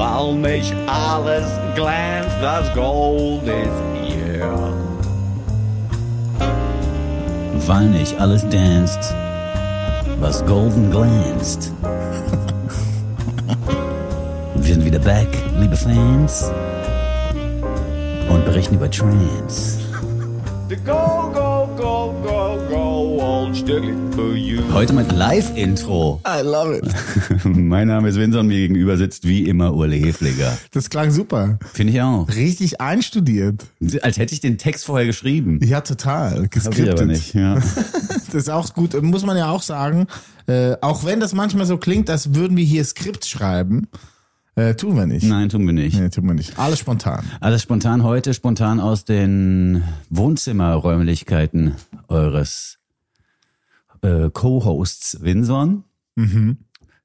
weil nicht alles glänzt, das Gold ist hier. Weil nicht alles danst, was golden glänzt. Wir sind wieder back, liebe Fans. Und berichten über Trance. The go, go, Heute mit Live-Intro. I love it. mein Name ist Vincent, mir gegenüber sitzt wie immer Urle Hefliger. Das klang super. Finde ich auch. Richtig einstudiert. Als hätte ich den Text vorher geschrieben. Ja, total. Hab ich Geskriptet. aber nicht, ja. Das ist auch gut, muss man ja auch sagen. Äh, auch wenn das manchmal so klingt, als würden wir hier Skript schreiben, äh, tun wir nicht. Nein, tun wir nicht. Nee, tun wir nicht. Alles spontan. Alles spontan heute, spontan aus den Wohnzimmerräumlichkeiten eures äh, Co-Hosts Winson.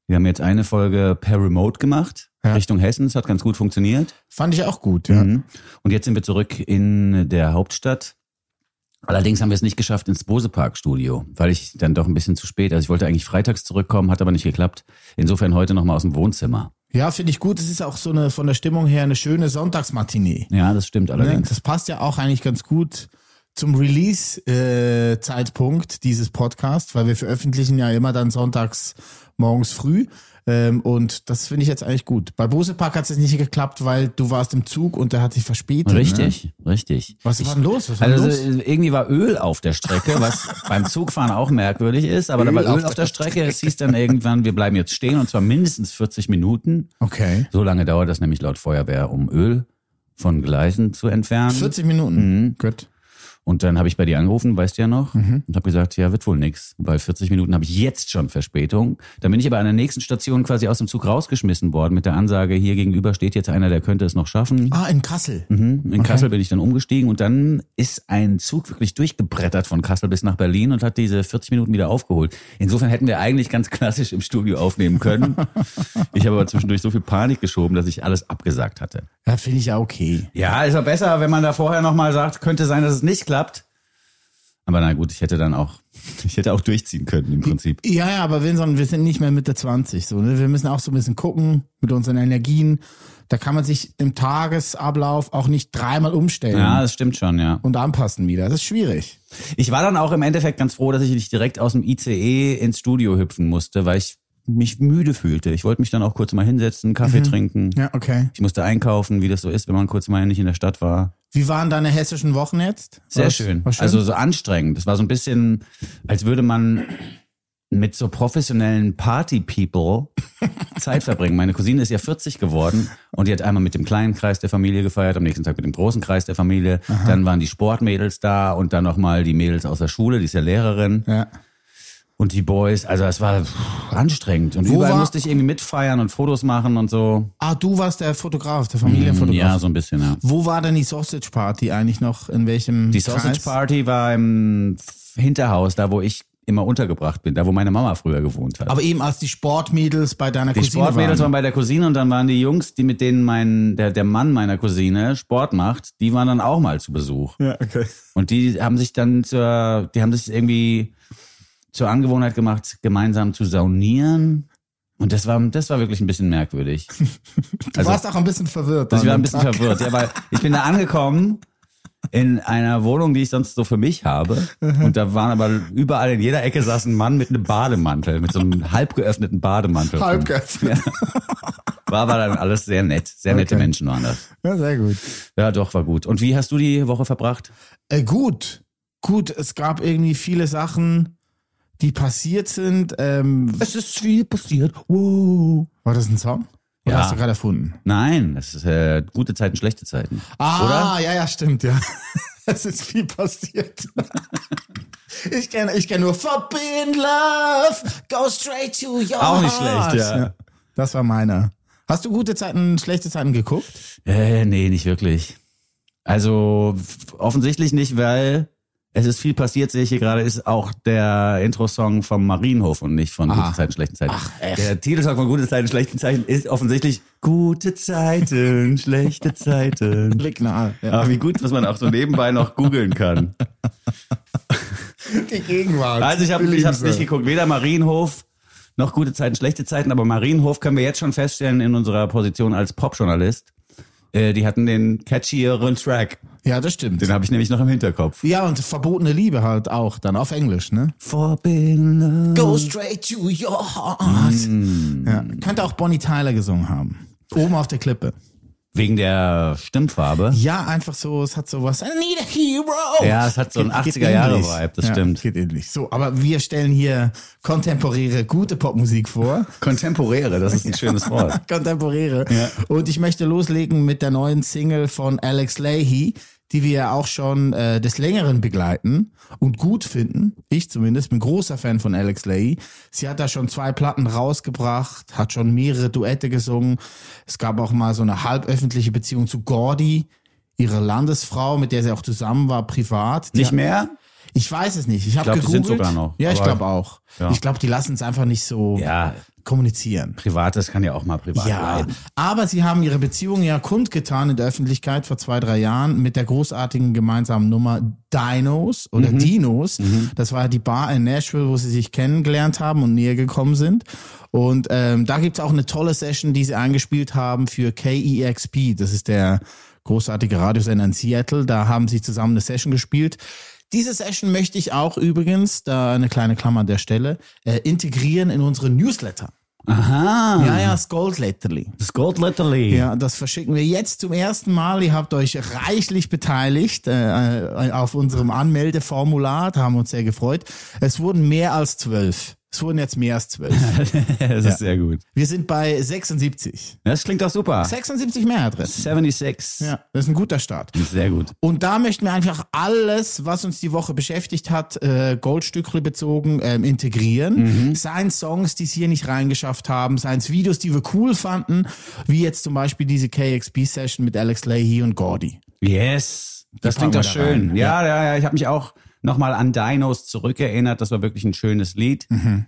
Wir haben jetzt eine Folge per Remote gemacht, Ja. Richtung Hessen. Es hat ganz gut funktioniert. Fand ich auch gut, ja. Mhm. Und jetzt sind wir zurück in der Hauptstadt. Allerdings haben wir es nicht geschafft ins Bose-Park-Studio, weil ich dann doch ein bisschen zu spät. Also ich wollte eigentlich freitags zurückkommen, hat aber nicht geklappt. Insofern heute nochmal aus dem Wohnzimmer. Ja, finde ich gut. Es ist auch so eine von der Stimmung her eine schöne Sonntagsmatinee. Ja, das stimmt Ne? allerdings. Das passt ja auch eigentlich ganz gut zum Release-Zeitpunkt dieses Podcasts, weil wir veröffentlichen ja immer dann sonntags morgens früh. Ähm, und das finde ich jetzt eigentlich gut. Bei Bose Park hat es jetzt nicht geklappt, weil du warst im Zug und der hat sich verspätet. Ne? Richtig, richtig. Was war denn los? Was Also los? irgendwie war Öl auf der Strecke, was beim Zugfahren auch merkwürdig ist, aber da war Öl Öl auf auf der Strecke. Es hieß dann irgendwann, wir bleiben jetzt stehen und zwar mindestens 40 Minuten. Okay. So lange dauert das nämlich laut Feuerwehr, um Öl von Gleisen zu entfernen. 40 Minuten. Mhm. Gut. Und dann habe ich bei dir angerufen, weißt du ja noch, Mhm. und habe gesagt, ja, wird wohl nix, weil 40 Minuten habe ich jetzt schon Verspätung. Dann bin ich aber an der nächsten Station quasi aus dem Zug rausgeschmissen worden mit der Ansage, hier gegenüber steht jetzt einer, der könnte es noch schaffen. Ah, in Kassel. Mhm. In Kassel bin ich dann umgestiegen und dann ist ein Zug wirklich durchgebrettert von Kassel bis nach Berlin und hat diese 40 Minuten wieder aufgeholt. Insofern hätten wir eigentlich ganz klassisch im Studio aufnehmen können. Ich habe aber zwischendurch so viel Panik geschoben, dass ich alles abgesagt hatte. Ja, finde ich ja okay. Ja, ist ja besser, wenn man da vorher nochmal sagt, könnte sein, dass es nicht klappt. Aber na gut, ich hätte dann auch, ich hätte auch durchziehen können im Prinzip. Ja, ja, aber Vincent, wir sind nicht mehr Mitte 20. So, ne? Wir müssen auch so ein bisschen gucken mit unseren Energien. Da kann man sich im Tagesablauf auch nicht dreimal umstellen Ja, das stimmt schon, ja. und anpassen wieder. Das ist schwierig. Ich war dann auch im Endeffekt ganz froh, dass ich nicht direkt aus dem ICE ins Studio hüpfen musste, weil ich mich müde fühlte. Ich wollte mich dann auch kurz mal hinsetzen, Kaffee trinken. Ja, okay. Ich musste einkaufen, wie das so ist, wenn man kurz mal nicht in der Stadt war. Wie waren deine hessischen Wochen jetzt? Sehr schön. Schön. Also so anstrengend. Das war so ein bisschen, als würde man mit so professionellen Party-People Zeit verbringen. Meine Cousine ist ja 40 geworden und die hat einmal mit dem kleinen Kreis der Familie gefeiert, am nächsten Tag mit dem großen Kreis der Familie. Dann waren die Sportmädels da und dann nochmal die Mädels aus der Schule, die ist ja Lehrerin. ja. Und die Boys, also es war pff, anstrengend. Und Wo überall war- musste ich irgendwie mitfeiern und Fotos machen und so. Ah, du warst der Fotograf, der Familienfotograf. Ja, so ein bisschen, ja. Wo war denn die Sausage Party eigentlich noch? In welchem Die Sausage Kreis? Party war im Hinterhaus, da wo ich immer untergebracht bin, da wo meine Mama früher gewohnt hat. Aber eben als die Sportmädels bei deiner die Cousine Sportmädels waren waren. bei der Cousine und dann waren die Jungs, die mit denen mein, der, der Mann meiner Cousine Sport macht, die waren dann auch mal zu Besuch. Ja, okay. Und die haben sich dann zur, die haben sich irgendwie zur Angewohnheit gemacht, gemeinsam zu saunieren. Und das war, das war wirklich ein bisschen merkwürdig. Du warst auch ein bisschen verwirrt. Also ich war ein bisschen Tag. verwirrt, ja, weil ich bin da angekommen in einer Wohnung, die ich sonst so für mich habe. Und da waren aber überall in jeder Ecke saß ein Mann mit einem Bademantel, mit so einem halb geöffneten Bademantel. Halb geöffnet. War aber dann alles sehr nett. Sehr nette Okay. Menschen waren das. Ja, sehr gut. Ja, doch, war gut. Und wie hast du die Woche verbracht? Äh, gut, gut. Es gab irgendwie viele Sachen, die passiert sind. Ähm, Es ist viel passiert. Wow. war das ein Song? Oder Ja. hast du gerade erfunden? Nein, das ist äh, gute Zeiten, schlechte Zeiten. Ah, Oder? ja, ja, stimmt, ja. Es ist viel passiert. Ich kenne ich kenn nur Forbidden Love, go straight to your Auch nicht heart. schlecht, ja. Das war meiner. Hast du gute Zeiten, schlechte Zeiten geguckt? Äh, nee, nicht wirklich. Also offensichtlich nicht, weil es ist viel passiert, sehe ich hier gerade, ist auch der Intro-Song vom Marienhof und nicht von Ah. Gute Zeiten, schlechten Zeiten. Ach, echt? Der Titelsong von Gute Zeiten, schlechten Zeiten ist offensichtlich Gute Zeiten, schlechte Zeiten. Blick nahe. Ja. Aber wie gut, was man auch so nebenbei noch googeln kann. Die Gegenwart. Also ich habe Liebste. nicht geguckt, weder Marienhof noch gute Zeiten, schlechte Zeiten, aber Marienhof können wir jetzt schon feststellen in unserer Position als Popjournalist. Äh, die hatten den catchieren Track. Ja, das stimmt. Den habe ich nämlich noch im Hinterkopf. Ja, und verbotene Liebe halt auch, dann auf Englisch, ne? Forbidden. Go straight to your heart. Ja, könnte auch Bonnie Tyler gesungen haben. Oben auf der Klippe. Wegen der Stimmfarbe. Ja, einfach so, es hat sowas. I need a hero. Ja, es hat so einen geht 80er-Jahre-Vibe, ähnlich. das ja, stimmt. Geht ähnlich. So, aber wir stellen hier kontemporäre, gute Popmusik vor. Kontemporäre, das ist ein schönes Wort. Kontemporäre. Ja. Und ich möchte loslegen mit der neuen Single von Alex Leahy, die wir ja auch schon äh, des Längeren begleiten und gut finden. Ich zumindest bin großer Fan von Alex Leahy. Sie hat da schon zwei Platten rausgebracht, hat schon mehrere Duette gesungen. Es gab auch mal so eine halböffentliche Beziehung zu Gordy, ihre Landesfrau, mit der sie auch zusammen war, privat. Die Nicht mehr? Ich weiß es nicht. Ich habe die gegoogelt. sind sogar noch, Ja, ich glaube auch. Ja. Ich glaube, die lassen es einfach nicht so Ja, kommunizieren. privates kann ja auch mal privat Ja, bleiben. aber sie haben ihre Beziehung ja kundgetan in der Öffentlichkeit vor zwei, drei Jahren mit der großartigen gemeinsamen Nummer Dinos oder Mhm. Dinos. Das war die Bar in Nashville, wo sie sich kennengelernt haben und näher gekommen sind. Und ähm, da gibt's auch eine tolle Session, die sie eingespielt haben für KEXP. Das ist der großartige Radiosender in Seattle. Da haben sie zusammen eine Session gespielt. Diese Session möchte ich auch übrigens, da eine kleine Klammer an der Stelle, äh, integrieren in unsere Newsletter. Aha. Ja, ja, das Goldletterli. Das Gold Literally. Ja, das verschicken wir jetzt zum ersten Mal. Ihr habt euch reichlich beteiligt äh, auf unserem Anmeldeformular. Da haben wir uns sehr gefreut. Es wurden mehr als zwölf. Es wurden jetzt mehr als zwölf. das ist sehr gut. wir sind bei 76. Das klingt doch super. 76 Mailadressen. 76. Ja, das ist ein guter Start. Sehr gut. Und da möchten wir einfach alles, was uns die Woche beschäftigt hat, äh, Goldstückle bezogen, ähm, integrieren. Seien Songs, die es hier nicht reingeschafft haben, seien es Videos, die wir cool fanden, wie jetzt zum Beispiel diese KXP-Session mit Alex Leahy und Gordy. Yes. Das klingt doch da schön. rein. Ja, ja, ja. Ich habe mich auch nochmal an Dinos zurückerinnert. Das war wirklich ein schönes Lied. Mhm.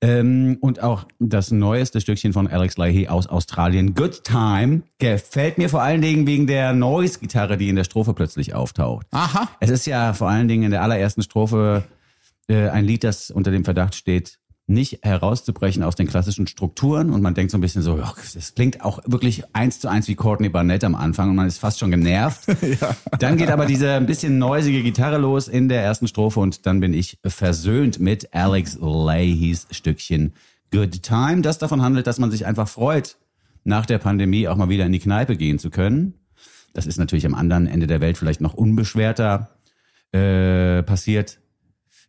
Ähm, und auch das neueste Stückchen von Alex Leahy aus Australien, Good Time, gefällt mir vor allen Dingen wegen der Noise-Gitarre, die in der Strophe plötzlich auftaucht. Aha. Es ist ja vor allen Dingen in der allerersten Strophe äh, ein Lied, das unter dem Verdacht steht, nicht herauszubrechen aus den klassischen Strukturen. Und man denkt so ein bisschen so, ja, das klingt auch wirklich eins zu eins wie Courtney Barnett am Anfang und man ist fast schon genervt. Dann geht aber diese ein bisschen neusige Gitarre los in der ersten Strophe und dann bin ich versöhnt mit Alex Leahys Stückchen Good Time, das davon handelt, dass man sich einfach freut, nach der Pandemie auch mal wieder in die Kneipe gehen zu können. Das ist natürlich am anderen Ende der Welt vielleicht noch unbeschwerter äh, passiert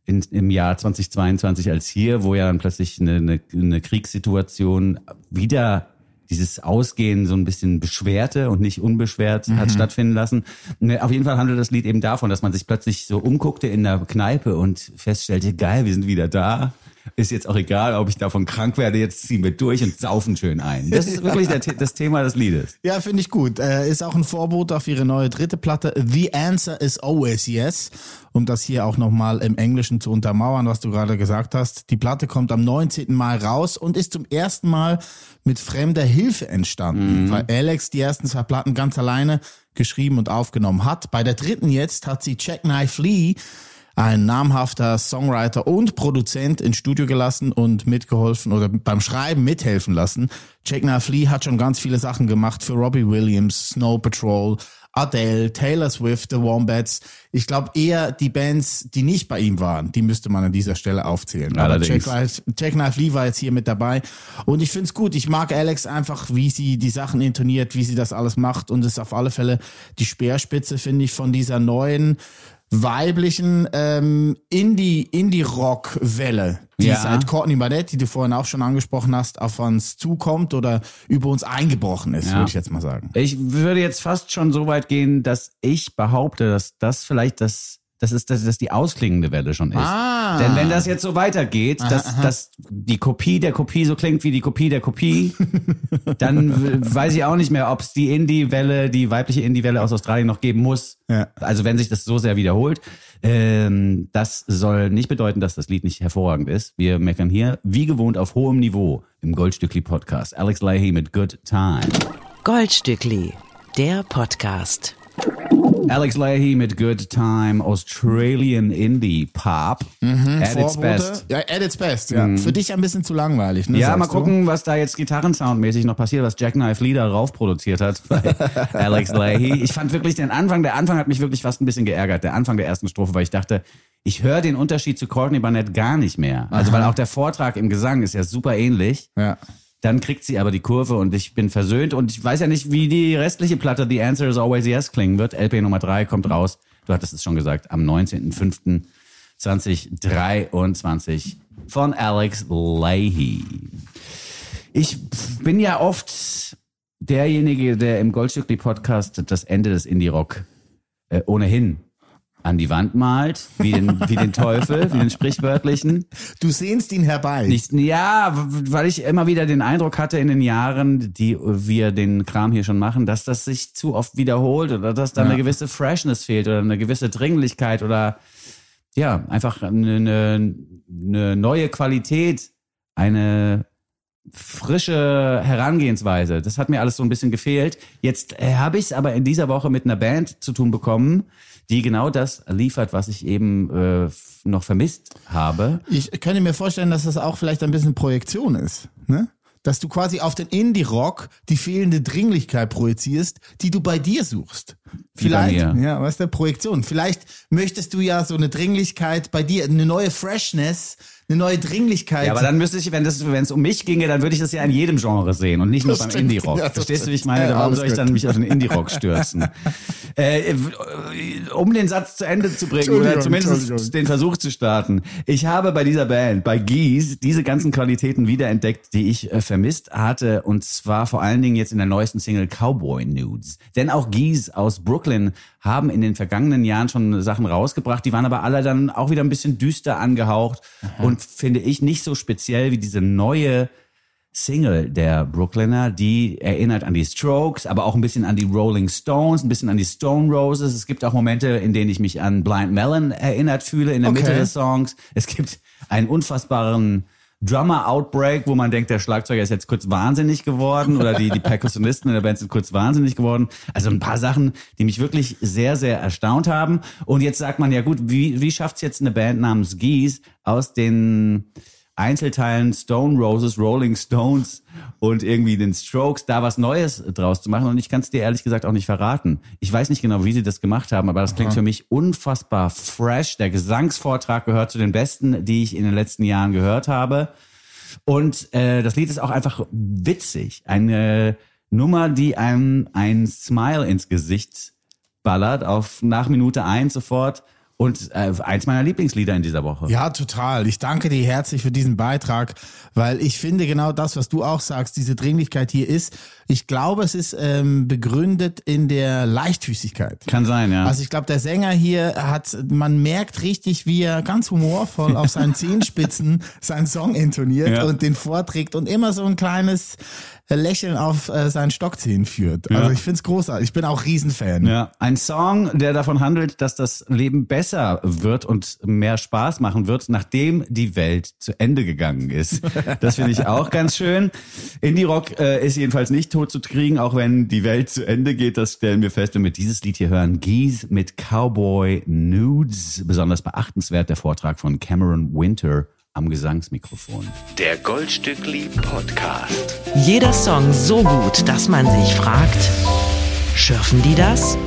in, im Jahr 2022 als hier, wo ja dann plötzlich eine, eine, eine Kriegssituation wieder dieses Ausgehen so ein bisschen beschwerte und nicht unbeschwert hat stattfinden lassen. Ne, Auf jeden Fall handelt das Lied eben davon, dass man sich plötzlich so umguckte in der Kneipe und feststellte, geil, wir sind wieder da. Ist jetzt auch egal, ob ich davon krank werde, jetzt ziehen wir durch und saufen schön ein. Das ist wirklich der, das Thema des Liedes. Ja, finde ich gut. Äh, ist auch ein Vorbote auf ihre neue dritte Platte. The Answer is always yes. Um das hier auch nochmal im Englischen zu untermauern, was du gerade gesagt hast. Die Platte kommt am 19. Mai raus und ist zum ersten Mal mit fremder Hilfe entstanden, weil Alex die ersten zwei Platten ganz alleine geschrieben und aufgenommen hat. Bei der dritten jetzt hat sie Jack Knife Lee ein namhafter Songwriter und Produzent ins Studio gelassen und mitgeholfen oder beim Schreiben mithelfen lassen. Jack Knife Lee hat schon ganz viele Sachen gemacht für Robbie Williams, Snow Patrol, Adele, Taylor Swift, The Wombats. Ich glaube eher die Bands, die nicht bei ihm waren, die müsste man an dieser Stelle aufzählen. Aber Jack, Allerdings. Knife- Jack Knife Lee war jetzt hier mit dabei und ich find's gut. Ich mag Alex einfach, wie sie die Sachen intoniert, wie sie das alles macht und es ist auf alle Fälle die Speerspitze, finde ich, von dieser neuen weiblichen ähm, Indie Indie Rock Welle, die Ja. seit Courtney Barnett, die du vorhin auch schon angesprochen hast, auf uns zukommt oder über uns eingebrochen ist, Ja. würde ich jetzt mal sagen. Ich würde jetzt fast schon so weit gehen, dass ich behaupte, dass das vielleicht das, das ist, dass das die ausklingende Welle schon ist. Ah. Denn wenn das jetzt so weitergeht, dass, dass die Kopie der Kopie so klingt wie die Kopie der Kopie, dann weiß ich auch nicht mehr, ob es die Indie-Welle, die weibliche Indie-Welle aus Australien noch geben muss. Ja. Also wenn sich das so sehr wiederholt. Ähm, das soll nicht bedeuten, dass das Lied nicht hervorragend ist. Wir meckern hier, wie gewohnt, auf hohem Niveau im Goldstückli-Podcast. Alex Leahy mit Good Time. Goldstückli, der Podcast. Alex Leahy mit Good Time, Australian Indie Pop. At its Vorbote. best. Ja, at its best. Ja. Für dich ein bisschen zu langweilig. Ne, Ja, mal du? gucken, was da jetzt gitarrensoundmäßig noch passiert, was Jackknife Lee da rauf produziert hat bei Alex Leahy. Ich fand wirklich den Anfang, der Anfang hat mich wirklich fast ein bisschen geärgert, der Anfang der ersten Strophe, weil ich dachte, ich höre den Unterschied zu Courtney Barnett gar nicht mehr. Also weil auch der Vortrag im Gesang ist ja super ähnlich. Ja. Dann kriegt sie aber die Kurve und ich bin versöhnt und ich weiß ja nicht, wie die restliche Platte The Answer is Always Yes klingen wird. LP Nummer 3 kommt raus. Du hattest es schon gesagt, am 19.05.2023 von Alex Leahy. Ich bin ja oft derjenige, der im Goldstückli Podcast das Ende des Indie-Rock äh, ohnehin an die Wand malt, wie den, wie den Teufel, wie den sprichwörtlichen. Du sehnst ihn herbei. Nicht, ja, weil ich immer wieder den Eindruck hatte in den Jahren, die wir den Kram hier schon machen, dass das sich zu oft wiederholt oder dass da Ja. eine gewisse Freshness fehlt oder eine gewisse Dringlichkeit oder ja, einfach eine, eine, eine neue Qualität, eine frische Herangehensweise. Das hat mir alles so ein bisschen gefehlt. Jetzt äh, habe ich es aber in dieser Woche mit einer Band zu tun bekommen, die genau das liefert, was ich eben äh, noch vermisst habe. Ich könnte mir vorstellen, dass das auch vielleicht ein bisschen Projektion ist. Ne? Dass du quasi auf den Indie-Rock die fehlende Dringlichkeit projizierst, die du bei dir suchst. Vielleicht, ja, weißt du, Projektion. Vielleicht möchtest du ja so eine Dringlichkeit bei dir, eine neue Freshness, eine neue Dringlichkeit. Ja, aber dann müsste ich, wenn es um mich ginge, dann würde ich das ja in jedem Genre sehen und nicht nur Das beim. Indie-Rock. Ja, Verstehst du, wie ich meine? Ja, Warum soll ich gut. dann mich auf den Indie-Rock stürzen? äh, um den Satz zu Ende zu bringen oder zumindest den Versuch zu starten. Ich habe bei dieser Band, bei Geese, diese ganzen Qualitäten wiederentdeckt, die ich äh, vermisst hatte und zwar vor allen Dingen jetzt in der neuesten Single Cowboy Nudes. Denn auch Geese aus Brooklyn haben in den vergangenen Jahren schon Sachen rausgebracht, die waren aber alle dann auch wieder ein bisschen düster angehaucht und finde ich nicht so speziell wie diese neue Single der Brooklyner, die erinnert an die Strokes, aber auch ein bisschen an die Rolling Stones, ein bisschen an die Stone Roses. Es gibt auch Momente, in denen ich mich an Blind Melon erinnert fühle in der Okay. Mitte des Songs. Es gibt einen unfassbaren Drummer Outbreak, wo man denkt, der Schlagzeuger ist jetzt kurz wahnsinnig geworden oder die, die Perkussionisten in der Band sind kurz wahnsinnig geworden. Also ein paar Sachen, die mich wirklich sehr, sehr erstaunt haben. Und jetzt sagt man ja gut, wie, wie schafft's jetzt eine Band namens Geese aus den Einzelteilen Stone Roses, Rolling Stones und irgendwie den Strokes da was Neues draus zu machen. Und ich kann es dir ehrlich gesagt auch nicht verraten. Ich weiß nicht genau, wie sie das gemacht haben, aber das klingt für mich unfassbar fresh. Der Gesangsvortrag gehört zu den besten, die ich in den letzten Jahren gehört habe. Und äh, das Lied ist auch einfach witzig. Eine Nummer, die einem ein Smile ins Gesicht ballert, auf nach Minute eins sofort. Und äh, eins meiner Lieblingslieder in dieser Woche. Ja, total. Ich danke dir herzlich für diesen Beitrag, weil ich finde genau das, was du auch sagst, diese Dringlichkeit hier ist. Ich glaube, es ist ähm, begründet in der Leichtfüßigkeit. Kann sein, ja. Also ich glaube, der Sänger hier hat, man merkt richtig, wie er ganz humorvoll auf seinen Zehenspitzen seinen Song intoniert Ja. und den vorträgt und immer so ein kleines Lächeln auf äh, seinen Stockzehen führt. Also Ja. ich find's großartig. Ich bin auch Riesenfan. Ja, ein Song, der davon handelt, dass das Leben besser wird und mehr Spaß machen wird, nachdem die Welt zu Ende gegangen ist. Das finde ich auch ganz schön. Indie Rock äh, ist jedenfalls nicht tot zu kriegen, auch wenn die Welt zu Ende geht. Das stellen wir fest, wenn wir dieses Lied hier hören. Geese mit Cowboy Nudes. Besonders beachtenswert der Vortrag von Cameron Winter am Gesangsmikrofon. Der Goldstückli Podcast. Jeder Song so gut, dass man sich fragt, schürfen die das?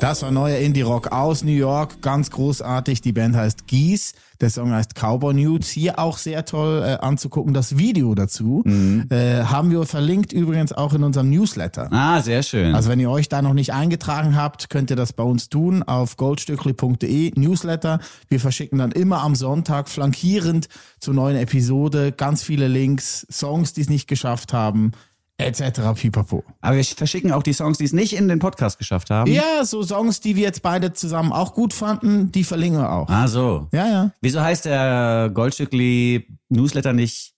Das war neuer Indie-Rock aus New York, ganz großartig. Die Band heißt Geese, der Song heißt Cowboy Nudes. Hier auch sehr toll äh, anzugucken, das Video dazu. Äh, haben wir verlinkt übrigens auch in unserem Newsletter. Ah, sehr schön. Also wenn ihr euch da noch nicht eingetragen habt, könnt ihr das bei uns tun auf goldstückli.de Newsletter. Wir verschicken dann immer am Sonntag flankierend zur neuen Episode ganz viele Links, Songs, die es nicht geschafft haben, etc. Pipapo. Aber wir verschicken auch die Songs, die es nicht in den Podcast geschafft haben. Ja, so Songs, die wir jetzt beide zusammen auch gut fanden, die verlinken wir auch. Ah, so. Ja, ja. Wieso heißt der Goldstückli Newsletter nicht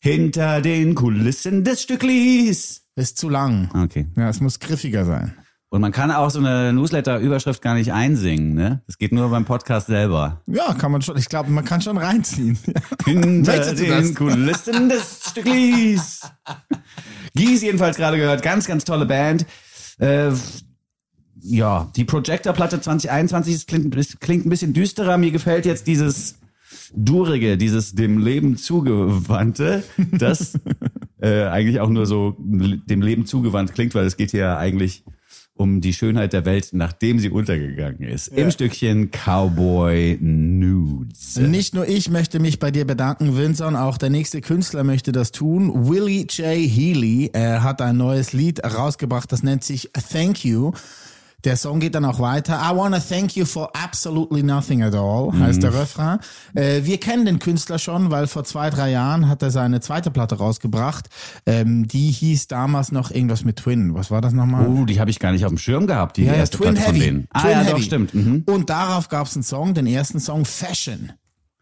Hinter den Kulissen des Stücklis? Ist zu lang. Okay. Ja, es muss griffiger sein. Und man kann auch so eine Newsletter-Überschrift gar nicht einsingen, ne? Das geht nur beim Podcast selber. Ja, kann man schon. Ich glaube, man kann schon reinziehen. Hinter den? Kulissen des Stücklis. Gies jedenfalls gerade gehört. Ganz, ganz tolle Band. Äh, ja, die Projector-Platte 2021 das klingt, klingt ein bisschen düsterer. Mir gefällt jetzt dieses Durige, dieses dem Leben zugewandte, das äh, eigentlich auch nur so dem Leben zugewandt klingt, weil es geht hier ja eigentlich um die Schönheit der Welt, nachdem sie untergegangen ist. Im Stückchen Cowboy Nudes. Nicht nur ich möchte mich bei dir bedanken, Vincent, auch der nächste Künstler möchte das tun. Willie J. Healy er hat ein neues Lied rausgebracht, das nennt sich Thank You. Der Song geht dann auch weiter. I wanna thank you for absolutely nothing at all, heißt der Refrain. Äh, wir kennen den Künstler schon, weil vor zwei, drei Jahren hat er seine zweite Platte rausgebracht. Ähm, die hieß damals noch irgendwas mit Twin. Was war das nochmal? Oh, die habe ich gar nicht auf dem Schirm gehabt, die Ja, ja, erste Twin Platte von Heavy. denen. Ah Twin ja, Heavy. doch, stimmt. Mhm. Und darauf gab es einen Song, den ersten Song Fashion.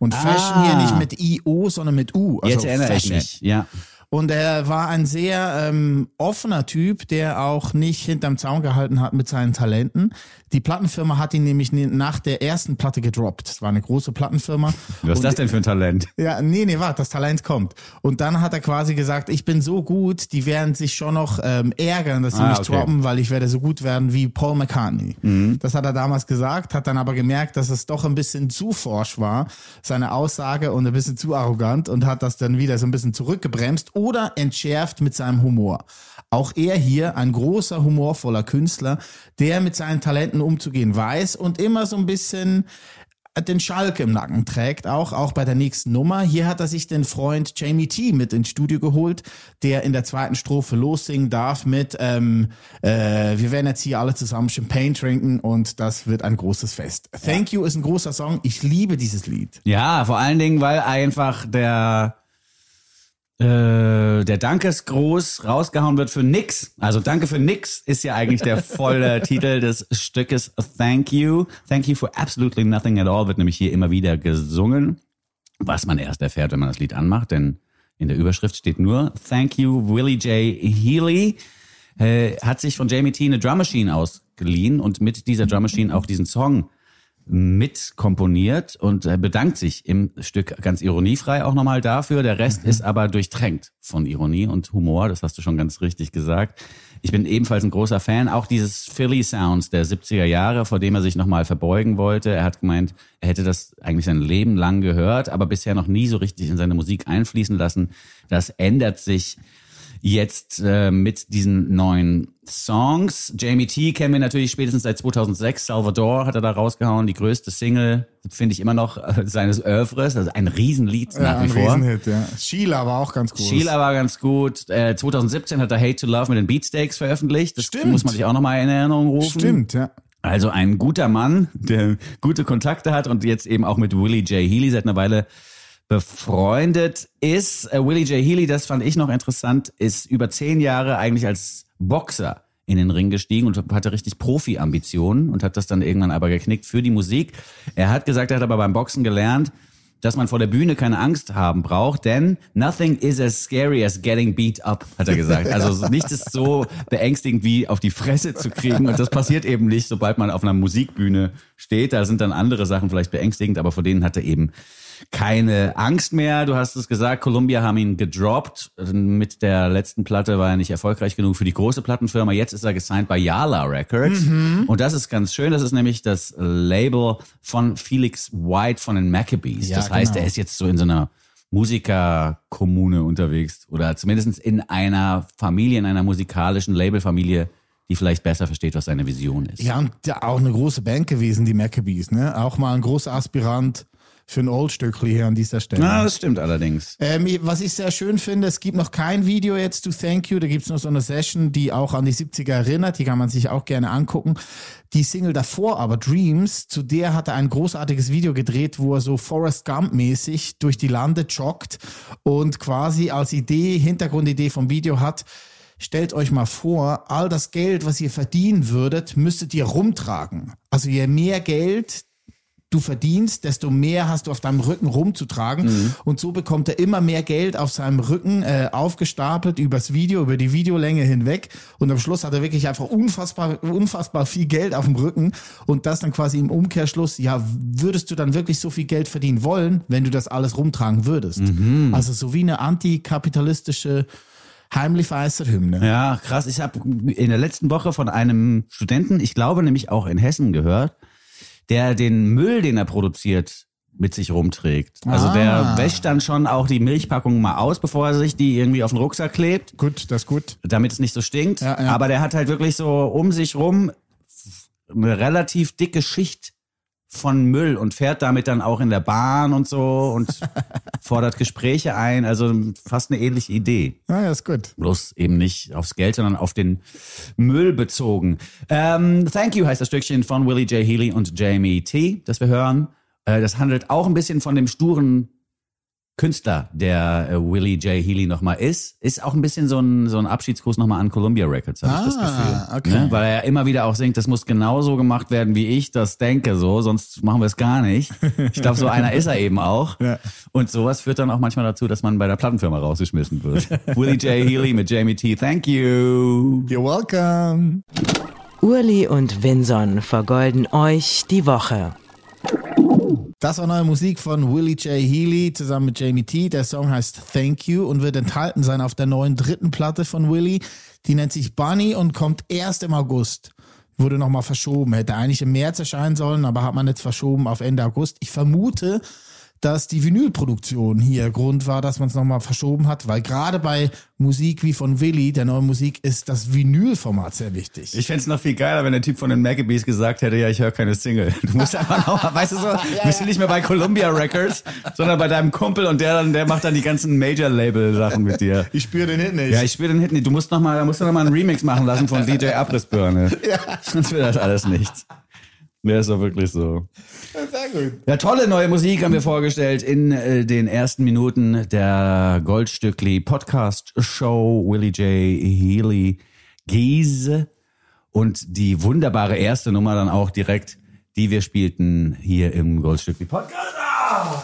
Und Fashion Ah. hier nicht mit I-O, sondern mit U. Also Jetzt erinnere ich Fashion. mich. Ja. Und er war ein sehr ähm, offener Typ, der auch nicht hinterm Zaun gehalten hat mit seinen Talenten. Die Plattenfirma hat ihn nämlich nach der ersten Platte gedroppt. Es war eine große Plattenfirma. Was ist das denn für ein Talent? ja, nee, nee, warte, das Talent kommt. Und dann hat er quasi gesagt, ich bin so gut, die werden sich schon noch ähm, ärgern, dass sie Ah, mich okay. droppen, weil ich werde so gut werden wie Paul McCartney. Das hat er damals gesagt, hat dann aber gemerkt, dass es doch ein bisschen zu forsch war, seine Aussage und ein bisschen zu arrogant und hat das dann wieder so ein bisschen zurückgebremst oder entschärft mit seinem Humor. Auch er hier, ein großer, humorvoller Künstler, der mit seinen Talenten umzugehen weiß und immer so ein bisschen den Schalk im Nacken trägt, auch, auch bei der nächsten Nummer. Hier hat er sich den Freund Jamie T mit ins Studio geholt, der in der zweiten Strophe lossingen darf mit ähm, äh, Wir werden jetzt hier alle zusammen Champagne trinken und das wird ein großes Fest. Thank You ist ein großer Song. Ich liebe dieses Lied. Ja, vor allen Dingen, weil einfach der äh, der Dankesgruß rausgehauen wird für nix. Also Danke für nix ist ja eigentlich der volle Titel des Stückes Thank You. Thank you for absolutely nothing at all wird nämlich hier immer wieder gesungen, was man erst erfährt, wenn man das Lied anmacht, denn in der Überschrift steht nur Thank you Willie J. Healy. Äh, hat sich von Jamie T eine Drum Machine ausgeliehen und mit dieser Drum Machine auch diesen Song mit komponiert und äh, bedankt sich im Stück ganz ironiefrei auch nochmal dafür. Der Rest ist aber durchtränkt von Ironie und Humor, das hast du schon ganz richtig gesagt. Ich bin ebenfalls ein großer Fan auch dieses Philly Sounds der 70er Jahre, vor dem er sich nochmal verbeugen wollte. Er hat gemeint, er hätte das eigentlich sein Leben lang gehört, aber bisher noch nie so richtig in seine Musik einfließen lassen. Das ändert sich jetzt äh, mit diesen neuen Songs. Jamie T kennen wir natürlich spätestens seit 2006. Salvador hat er da rausgehauen, die größte Single, finde ich immer noch äh, seines Oeuvres. Also ein Riesenlied nach wie ein vor. Riesenhit, ja. Sheila war auch ganz groß. Sheila war ganz gut. Äh, 2017 hat er Hate to Love mit den Beatsteaks veröffentlicht. Das Stimmt. muss man sich auch nochmal in Erinnerung rufen. Stimmt, ja. Also ein guter Mann, der gute Kontakte hat und jetzt eben auch mit Willie J. Healy seit einer Weile befreundet ist. Äh, Willie J. Healy, das fand ich noch interessant, ist über zehn Jahre eigentlich als Boxer in den Ring gestiegen und hatte richtig Profi-Ambitionen und hat das dann irgendwann aber geknickt für die Musik. Er hat gesagt, er hat aber beim Boxen gelernt, dass man vor der Bühne keine Angst haben braucht, denn nothing is as scary as getting beat up, hat er gesagt. Also nichts ist so beängstigend wie auf die Fresse zu kriegen und das passiert eben nicht, sobald man auf einer Musikbühne steht. Da sind dann andere Sachen vielleicht beängstigend, aber vor denen hat er eben keine Angst mehr. Du hast es gesagt, Columbia haben ihn gedroppt. Mit der letzten Platte war er nicht erfolgreich genug für die große Plattenfirma. Jetzt ist er gesigned bei Yala Records. Mhm. Und das ist ganz schön. Das ist nämlich das Label von Felix White von den Maccabees. Ja, das heißt, genau. er ist jetzt so in so einer Musikerkommune unterwegs oder zumindest in einer Familie, in einer musikalischen Labelfamilie, die vielleicht besser versteht, was seine Vision ist. Ja, und ja, auch eine große Band gewesen, die Maccabees, ne? Auch mal ein großer Aspirant für ein Oldstückli hier an dieser Stelle. Na, das stimmt allerdings. Ähm, was ich sehr schön finde, es gibt noch kein Video jetzt zu Thank You, da gibt's noch so eine Session, die auch an die 70er erinnert, die kann man sich auch gerne angucken. Die Single davor aber, Dreams, zu der hat er ein großartiges Video gedreht, wo er so Forrest Gump-mäßig durch die Lande joggt und quasi als Idee, Hintergrundidee vom Video hat, stellt euch mal vor, all das Geld, was ihr verdienen würdet, müsstet ihr rumtragen. Also je mehr Geld du verdienst, desto mehr hast du auf deinem Rücken rumzutragen. Und so bekommt er immer mehr Geld auf seinem Rücken äh, aufgestapelt übers Video, über die Videolänge hinweg. Und am Schluss hat er wirklich einfach unfassbar, unfassbar viel Geld auf dem Rücken. Und das dann quasi im Umkehrschluss, ja, würdest du dann wirklich so viel Geld verdienen wollen, wenn du das alles rumtragen würdest? Also so wie eine antikapitalistische Heimlich weißer Hymne. Ja, krass. Ich habe in der letzten Woche von einem Studenten, ich glaube nämlich auch in Hessen gehört, der den Müll, den er produziert, mit sich rumträgt. Also Ah. der wäscht dann schon auch die Milchpackung mal aus, bevor er sich die irgendwie auf den Rucksack klebt, Gut, das ist gut. damit es nicht so stinkt. Ja, ja. Aber der hat halt wirklich so um sich rum eine relativ dicke Schicht von Müll und fährt damit dann auch in der Bahn und so und fordert Gespräche ein. Also fast eine ähnliche Idee. Ja, ja, ist gut. Bloß eben nicht aufs Geld, sondern auf den Müll bezogen. Ähm, Thank You heißt das Stückchen von Willie J. Healy und Jamie T, das wir hören. Äh, das handelt auch ein bisschen von dem sturen Künstler, der äh, Willie J. Healy nochmal ist. Ist auch ein bisschen so ein, so ein Abschiedsgruß nochmal an Columbia Records, habe ich das Ah, Gefühl. okay. Ne? Weil er ja immer wieder auch singt, das muss genauso gemacht werden, wie ich das denke, so, sonst machen wir es gar nicht. Ich glaube, so einer ist er eben auch. Ja. Und sowas führt dann auch manchmal dazu, dass man bei der Plattenfirma rausgeschmissen wird. Willie J. Healy mit Jamie T. Thank you. You're welcome. Urli und Vinson vergolden euch die Woche. Das war neue Musik von Willie J. Healy zusammen mit Jamie T. Der Song heißt Thank You und wird enthalten sein auf der neuen dritten Platte von Willie. Die nennt sich Bunny und kommt erst im August. Wurde nochmal verschoben. Hätte eigentlich im März erscheinen sollen, aber hat man jetzt verschoben auf Ende August. Ich vermute, dass die Vinylproduktion hier Grund war, dass man es nochmal verschoben hat, weil gerade bei Musik wie von Willy, der neuen Musik, ist das Vinylformat sehr wichtig. Ich fänd's noch viel geiler, wenn der Typ von den Maccabees gesagt hätte, ja, ich höre keine Single. Du musst einfach noch, weißt du so, du bist nicht mehr bei Columbia Records, sondern bei deinem Kumpel und der dann, der macht dann die ganzen Major-Label-Sachen mit dir. ich spüre den Hit nicht. Ja, ich spiele den Hit nicht. Du musst noch mal, da musst du noch mal einen Remix machen lassen von DJ Abrissbirne. Ja. Sonst wird das alles nichts. Der ist doch wirklich so. sehr gut. Ja, tolle neue Musik haben wir vorgestellt in äh, den ersten Minuten der Goldstückli Podcast Show. Willie J. Healy Giese und die wunderbare erste Nummer dann auch direkt, die wir spielten hier im Goldstückli Podcast. Ah,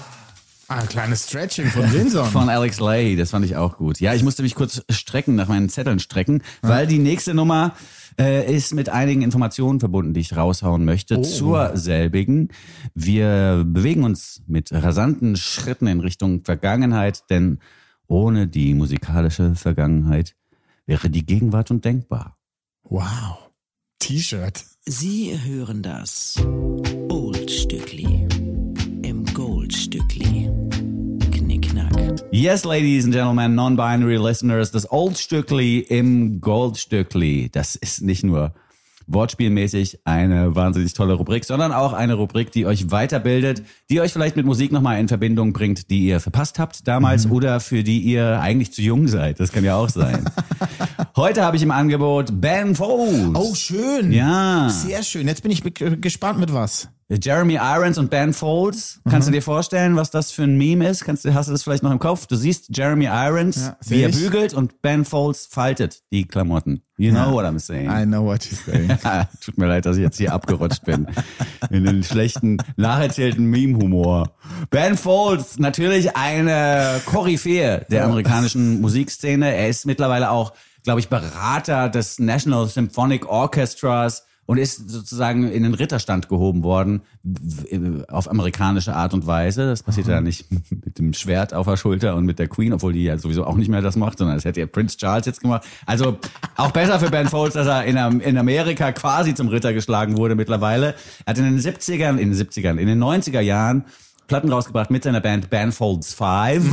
ein kleines Stretching von Vinson. Von Alex Lay, das fand ich auch gut. Ja, ich musste mich kurz strecken, nach meinen Zetteln strecken, weil die nächste Nummer äh, ist mit einigen Informationen verbunden, die ich raushauen möchte zur selbigen. Wir bewegen uns mit rasanten Schritten in Richtung Vergangenheit, denn ohne die musikalische Vergangenheit wäre die Gegenwart undenkbar. wow. T-Shirt. Sie hören das Oldstückli im Goldstückli. Knickknack. Yes, ladies and gentlemen, non-binary listeners, das Oldstückli im Goldstückli. Das ist nicht nur wortspielmäßig eine wahnsinnig tolle Rubrik, sondern auch eine Rubrik, die euch weiterbildet, die euch vielleicht mit Musik nochmal in Verbindung bringt, die ihr verpasst habt damals oder für die ihr eigentlich zu jung seid. Das kann ja auch sein. Heute habe ich im Angebot Ben Folds. Oh, schön. Ja. Sehr schön. Jetzt bin ich be- gespannt mit was. Jeremy Irons und Ben Folds. Kannst du dir vorstellen, was das für ein Meme ist? Kannst du, hast du das vielleicht noch im Kopf? Du siehst Jeremy Irons, Ja, wie er ich. bügelt und Ben Folds faltet die Klamotten. You know what I'm saying. I know what you're saying. Tut mir leid, dass ich jetzt hier abgerutscht bin. In den schlechten, nacherzählten Meme-Humor. Ben Folds, natürlich eine Koryphäe der amerikanischen Musikszene. Er ist mittlerweile auch, glaube ich, Berater des National Symphonic Orchestras und ist sozusagen in den Ritterstand gehoben worden auf amerikanische Art und Weise. Das passiert ja nicht mit dem Schwert auf der Schulter und mit der Queen, obwohl die ja sowieso auch nicht mehr das macht, sondern das hätte ja Prince Charles jetzt gemacht. Also auch besser für Ben Folds, dass er in, Am- in Amerika quasi zum Ritter geschlagen wurde mittlerweile. Er hat in den 70ern, in den 70ern, in den 90er Jahren Platten rausgebracht mit seiner Band Ben Folds 5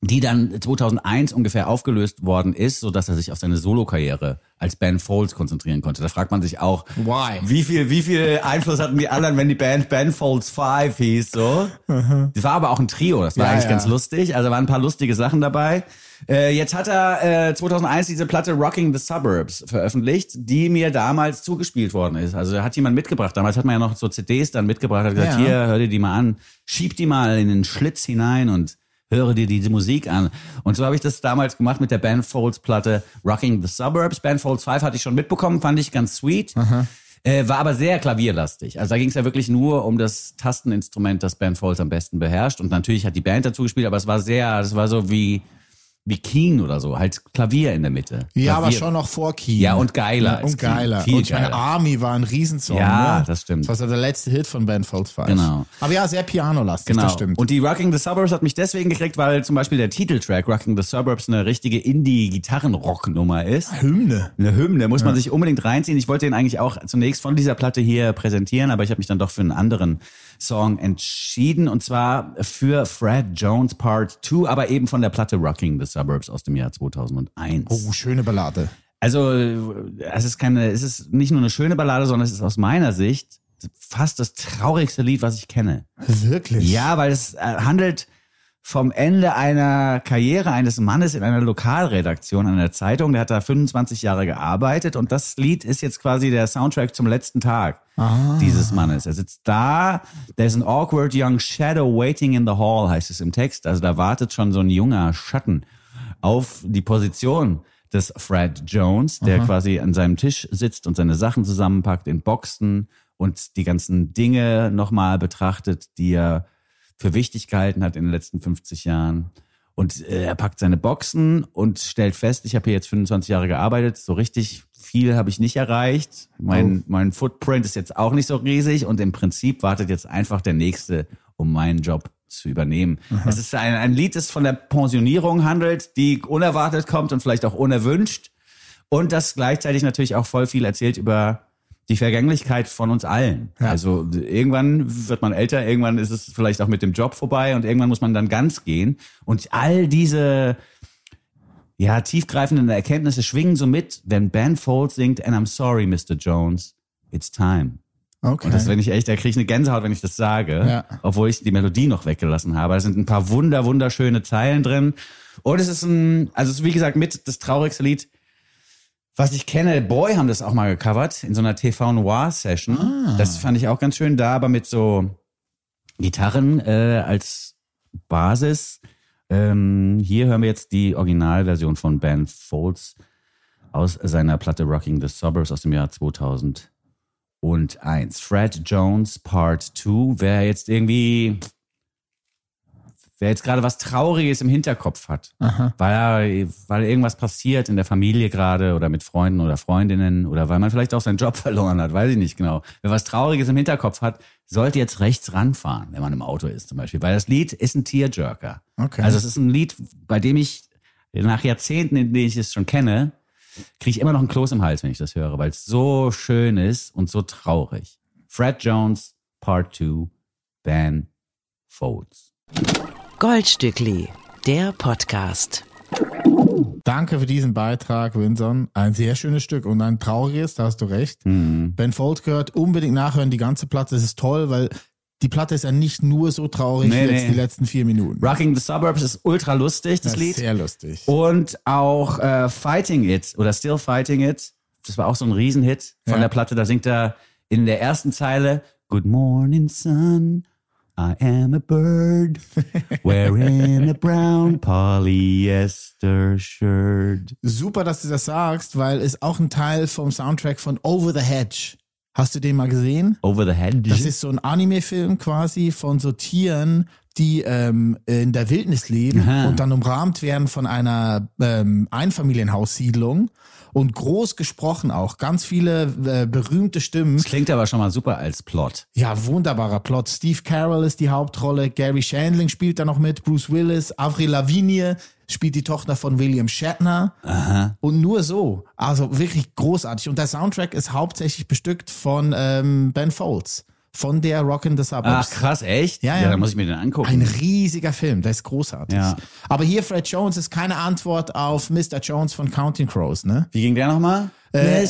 die dann 2001 ungefähr aufgelöst worden ist, so dass er sich auf seine Solokarriere als Ben Folds konzentrieren konnte. Da fragt man sich auch, Why? wie viel, wie viel Einfluss hatten die anderen, wenn die Band Ben Folds 5 hieß, so. Das war aber auch ein Trio, das war Ja, eigentlich ja. ganz lustig, also waren ein paar lustige Sachen dabei. Äh, jetzt hat er äh, 2001 diese Platte Rocking the Suburbs veröffentlicht, die mir damals zugespielt worden ist. Also da hat jemand mitgebracht. Damals hat man ja noch so CDs dann mitgebracht, hat gesagt, Ja. hier, hör dir die mal an, schieb die mal in den Schlitz hinein und höre dir diese Musik an. Und so habe ich das damals gemacht mit der Ben Folds Platte Rocking the Suburbs. Ben Folds 5 hatte ich schon mitbekommen, fand ich ganz sweet. Äh, war aber sehr klavierlastig. Also da ging es ja wirklich nur um das Tasteninstrument, das Ben Folds am besten beherrscht. Und natürlich hat die Band dazu gespielt, aber es war sehr, es war so wie, wie Keen oder so, halt Klavier in der Mitte. Ja, aber Klavier. schon noch vor Keen. Ja, und geiler Ja, und geiler. Viel und ich meine, geiler. Army war ein Riesensong. Ja, ne? das stimmt. Das war der letzte Hit von Ben Folds. Genau. Aber ja, sehr pianolastig, Genau. das stimmt. Und die Rocking the Suburbs hat mich deswegen gekriegt, weil zum Beispiel der Titeltrack Rocking the Suburbs eine richtige Indie-Gitarren-Rock-Nummer ist. Hymne. Eine Hymne, muss man sich unbedingt reinziehen. Ich wollte den eigentlich auch zunächst von dieser Platte hier präsentieren, aber ich habe mich dann doch für einen anderen Song entschieden und zwar für Fred Jones Part 2, aber eben von der Platte Rocking the Suburbs aus dem Jahr 2001. Oh, schöne Ballade. Also es ist keine, es ist nicht nur eine schöne Ballade, sondern es ist aus meiner Sicht fast das traurigste Lied, was ich kenne. Wirklich? Ja, weil es äh, handelt vom Ende einer Karriere eines Mannes in einer Lokalredaktion einer Zeitung. Der hat da 25 Jahre gearbeitet und das Lied ist jetzt quasi der Soundtrack zum letzten Tag dieses Mannes. Er sitzt da, there's an awkward young shadow waiting in the hall, heißt es im Text. Also da wartet schon so ein junger Schatten auf die Position des Fred Jones, der quasi an seinem Tisch sitzt und seine Sachen zusammenpackt in Boxen und die ganzen Dinge nochmal betrachtet, die er für wichtig gehalten hat in den letzten 50 Jahren. Und äh, er packt seine Boxen und stellt fest, ich habe hier jetzt 25 Jahre gearbeitet, so richtig viel habe ich nicht erreicht. Mein, mein Footprint ist jetzt auch nicht so riesig und im Prinzip wartet jetzt einfach der Nächste, um meinen Job zu übernehmen. Es ist ein, ein Lied, das von der Pensionierung handelt, die unerwartet kommt und vielleicht auch unerwünscht. Und das gleichzeitig natürlich auch voll viel erzählt über die Vergänglichkeit von uns allen. Also irgendwann wird man älter, irgendwann ist es vielleicht auch mit dem Job vorbei und irgendwann muss man dann ganz gehen. Und all diese ja, tiefgreifenden Erkenntnisse schwingen so mit, wenn Ben Folds singt, and I'm sorry, Mr. Jones, it's time. Okay. Und das, wenn ich echt, da kriege ich eine Gänsehaut, wenn ich das sage, Ja. obwohl ich die Melodie noch weggelassen habe. Da sind ein paar wunder, wunderschöne Zeilen drin. Und es ist ein, also es ist wie gesagt mit das traurigste Lied, was ich kenne. Boy haben das auch mal gecovert in so einer TV Noir Session. Ah. Das fand ich auch ganz schön da, aber mit so Gitarren äh, als Basis. Ähm, hier hören wir jetzt die Originalversion von Ben Folds aus seiner Platte Rocking the Suburbs aus dem Jahr 2001. Fred Jones Part 2. Wer jetzt irgendwie, wer jetzt gerade was Trauriges im Hinterkopf hat, weil, er, weil irgendwas passiert in der Familie gerade oder mit Freunden oder Freundinnen oder weil man vielleicht auch seinen Job verloren hat, weiß ich nicht genau. Wer was Trauriges im Hinterkopf hat, sollte jetzt rechts ranfahren, wenn man im Auto ist zum Beispiel, weil das Lied ist ein Tearjerker. Okay. Also es ist ein Lied, bei dem ich nach Jahrzehnten, in denen ich es schon kenne, kriege ich immer noch ein Kloß im Hals, wenn ich das höre, weil es so schön ist und so traurig. Fred Jones, Part 2, Ben Folds. Goldstückli, der Podcast. Danke für diesen Beitrag, Winson. Ein sehr schönes Stück und ein trauriges, da hast du recht. Mhm. Ben Folds gehört, unbedingt nachhören, die ganze Platte, das ist toll, weil die Platte ist ja nicht nur so traurig Nee, wie jetzt nee. die letzten vier Minuten. Rocking the Suburbs ist ultra lustig, das, Das Lied. ist sehr lustig. Und auch äh, Fighting It oder Still Fighting It, das war auch so ein Riesenhit von Ja. der Platte. Da singt er in der ersten Zeile Good morning, sun. I am a bird wearing a brown polyester shirt. Super, dass du das sagst, weil es auch ein Teil vom Soundtrack von Over the Hedge. Hast du den mal gesehen? Over the head. Das ist so ein Anime-Film quasi von so Tieren, die ähm, in der Wildnis leben Aha. und dann umrahmt werden von einer ähm, Einfamilienhaussiedlung und groß gesprochen auch. Ganz viele äh, berühmte Stimmen. das klingt aber schon mal super als Plot. Ja, wunderbarer Plot. Steve Carroll ist die Hauptrolle, Gary Shandling spielt da noch mit, Bruce Willis, Avril Lavigne spielt die Tochter von William Shatner. Und nur so. Also wirklich großartig. Und der Soundtrack ist hauptsächlich bestückt von ähm, Ben Folds, von der Rockin' the Ach Suburbs. krass, echt? Ja, ja. dann muss ich mir den angucken. Ein riesiger Film, der ist großartig. Ja. Aber hier Fred Jones ist keine Antwort auf Mr. Jones von Counting Crows, ne? Wie ging der nochmal? Äh,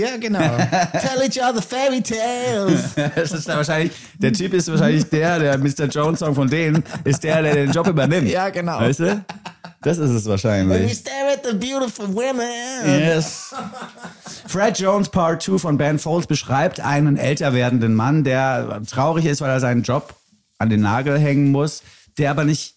ja, genau. Tell each other fairy tales. Das ist da wahrscheinlich, der Typ ist wahrscheinlich der, der Mr. Jones Song von denen, ist der, der den Job übernimmt. Ja, genau. Weißt du? Das ist es wahrscheinlich. stare at the beautiful women. Yes. Fred Jones Part 2 von Ben Folds beschreibt einen älter werdenden Mann, der traurig ist, weil er seinen Job an den Nagel hängen muss, der aber nicht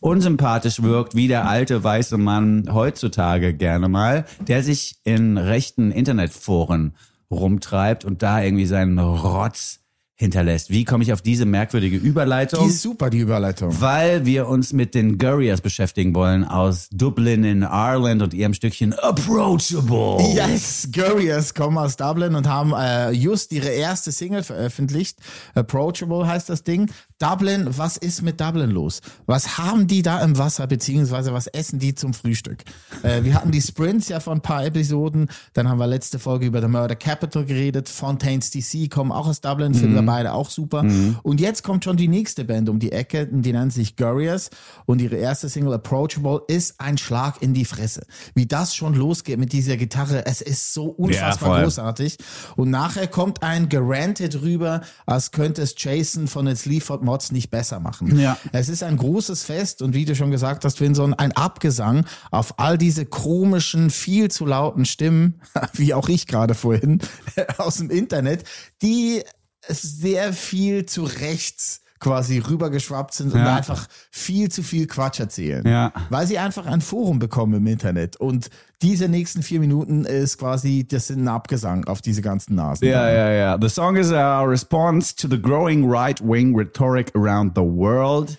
unsympathisch wirkt, wie der alte weiße Mann heutzutage gerne mal, der sich in rechten Internetforen rumtreibt und da irgendwie seinen Rotz hinterlässt. Wie komme ich auf diese merkwürdige Überleitung? Die ist super, die Überleitung. weil wir uns mit den Gurriers beschäftigen wollen aus Dublin in Ireland und ihrem Stückchen Approachable. Yes, Gurriers kommen aus Dublin und haben äh, just ihre erste Single veröffentlicht. Approachable heißt das Ding. Dublin, was ist mit Dublin los? Was haben die da im Wasser, beziehungsweise was essen die zum Frühstück? Äh, wir hatten die Sprints ja vor ein paar Episoden. Dann haben wir letzte Folge über The Murder Capital geredet. Fontaines DC kommen auch aus Dublin, finden wir beide auch super. Und jetzt kommt schon die nächste Band um die Ecke, die nennt sich Gurriers. Und ihre erste Single Approachable ist ein Schlag in die Fresse. Wie das schon losgeht mit dieser Gitarre, es ist so unfassbar voll. großartig. Und nachher kommt ein Gerantet rüber, als könnte es Jason von den Sleaford Mods nicht besser machen. Ja. Es ist ein großes Fest und wie du schon gesagt hast, Winson, ein Abgesang auf all diese komischen, viel zu lauten Stimmen, wie auch ich gerade vorhin, aus dem Internet, die sehr viel zu rechts quasi rübergeschwappt sind und Ja. einfach viel zu viel Quatsch erzählen. Ja. Weil sie einfach ein Forum bekommen im Internet. Und diese nächsten vier Minuten ist quasi, das sind ein Abgesang auf diese ganzen Nasen. Ja, ja, ja. The song is a response to the growing right-wing rhetoric around the world.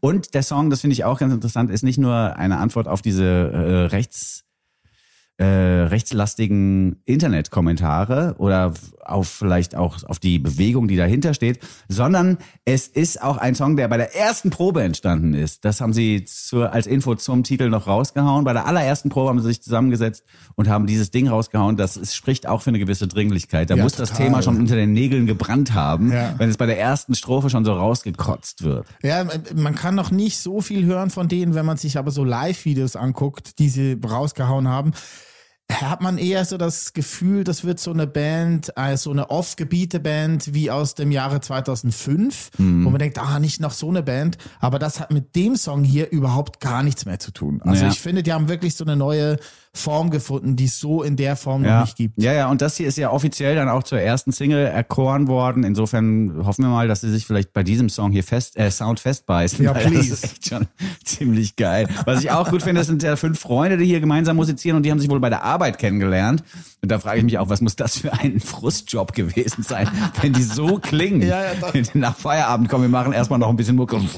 Und der Song, das finde ich auch ganz interessant, ist nicht nur eine Antwort auf diese äh, rechts äh, rechtslastigen Internetkommentare oder auf vielleicht auch auf die Bewegung, die dahinter steht, sondern es ist auch ein Song, der bei der ersten Probe entstanden ist. Das haben sie zur, als Info zum Titel noch rausgehauen. Bei der allerersten Probe haben sie sich zusammengesetzt und haben dieses Ding rausgehauen. Das ist, spricht auch für eine gewisse Dringlichkeit. Da Ja, muss das total. Thema schon unter den Nägeln gebrannt haben, Ja. wenn es bei der ersten Strophe schon so rausgekotzt wird. Ja, man kann noch nicht so viel hören von denen, wenn man sich aber so Live-Videos anguckt, die sie rausgehauen haben. Hat man eher so das Gefühl, das wird so eine Band, äh, so eine Off-Gebiete-Band wie aus dem Jahre 2005, Mhm. wo man denkt, ah, nicht noch so eine Band. Aber das hat mit dem Song hier überhaupt gar nichts mehr zu tun. Also Ja. ich finde, die haben wirklich so eine neue Form gefunden, die es so in der Form noch ja. nicht gibt. Ja, ja, und das hier ist ja offiziell dann auch zur ersten Single erkoren worden. Insofern hoffen wir mal, dass sie sich vielleicht bei diesem Song hier fest, äh, Sound festbeißen. Ja, weil Das please. ist echt schon ziemlich geil. Was ich auch gut finde, das sind ja fünf Freunde, die hier gemeinsam musizieren und die haben sich wohl bei der Arbeit kennengelernt. Und da frage ich mich auch, was muss das für ein Frustjob gewesen sein, wenn die so klingen? Ja, ja, doch. Wenn die nach Feierabend kommen, wir machen erstmal noch ein bisschen Mucke. Und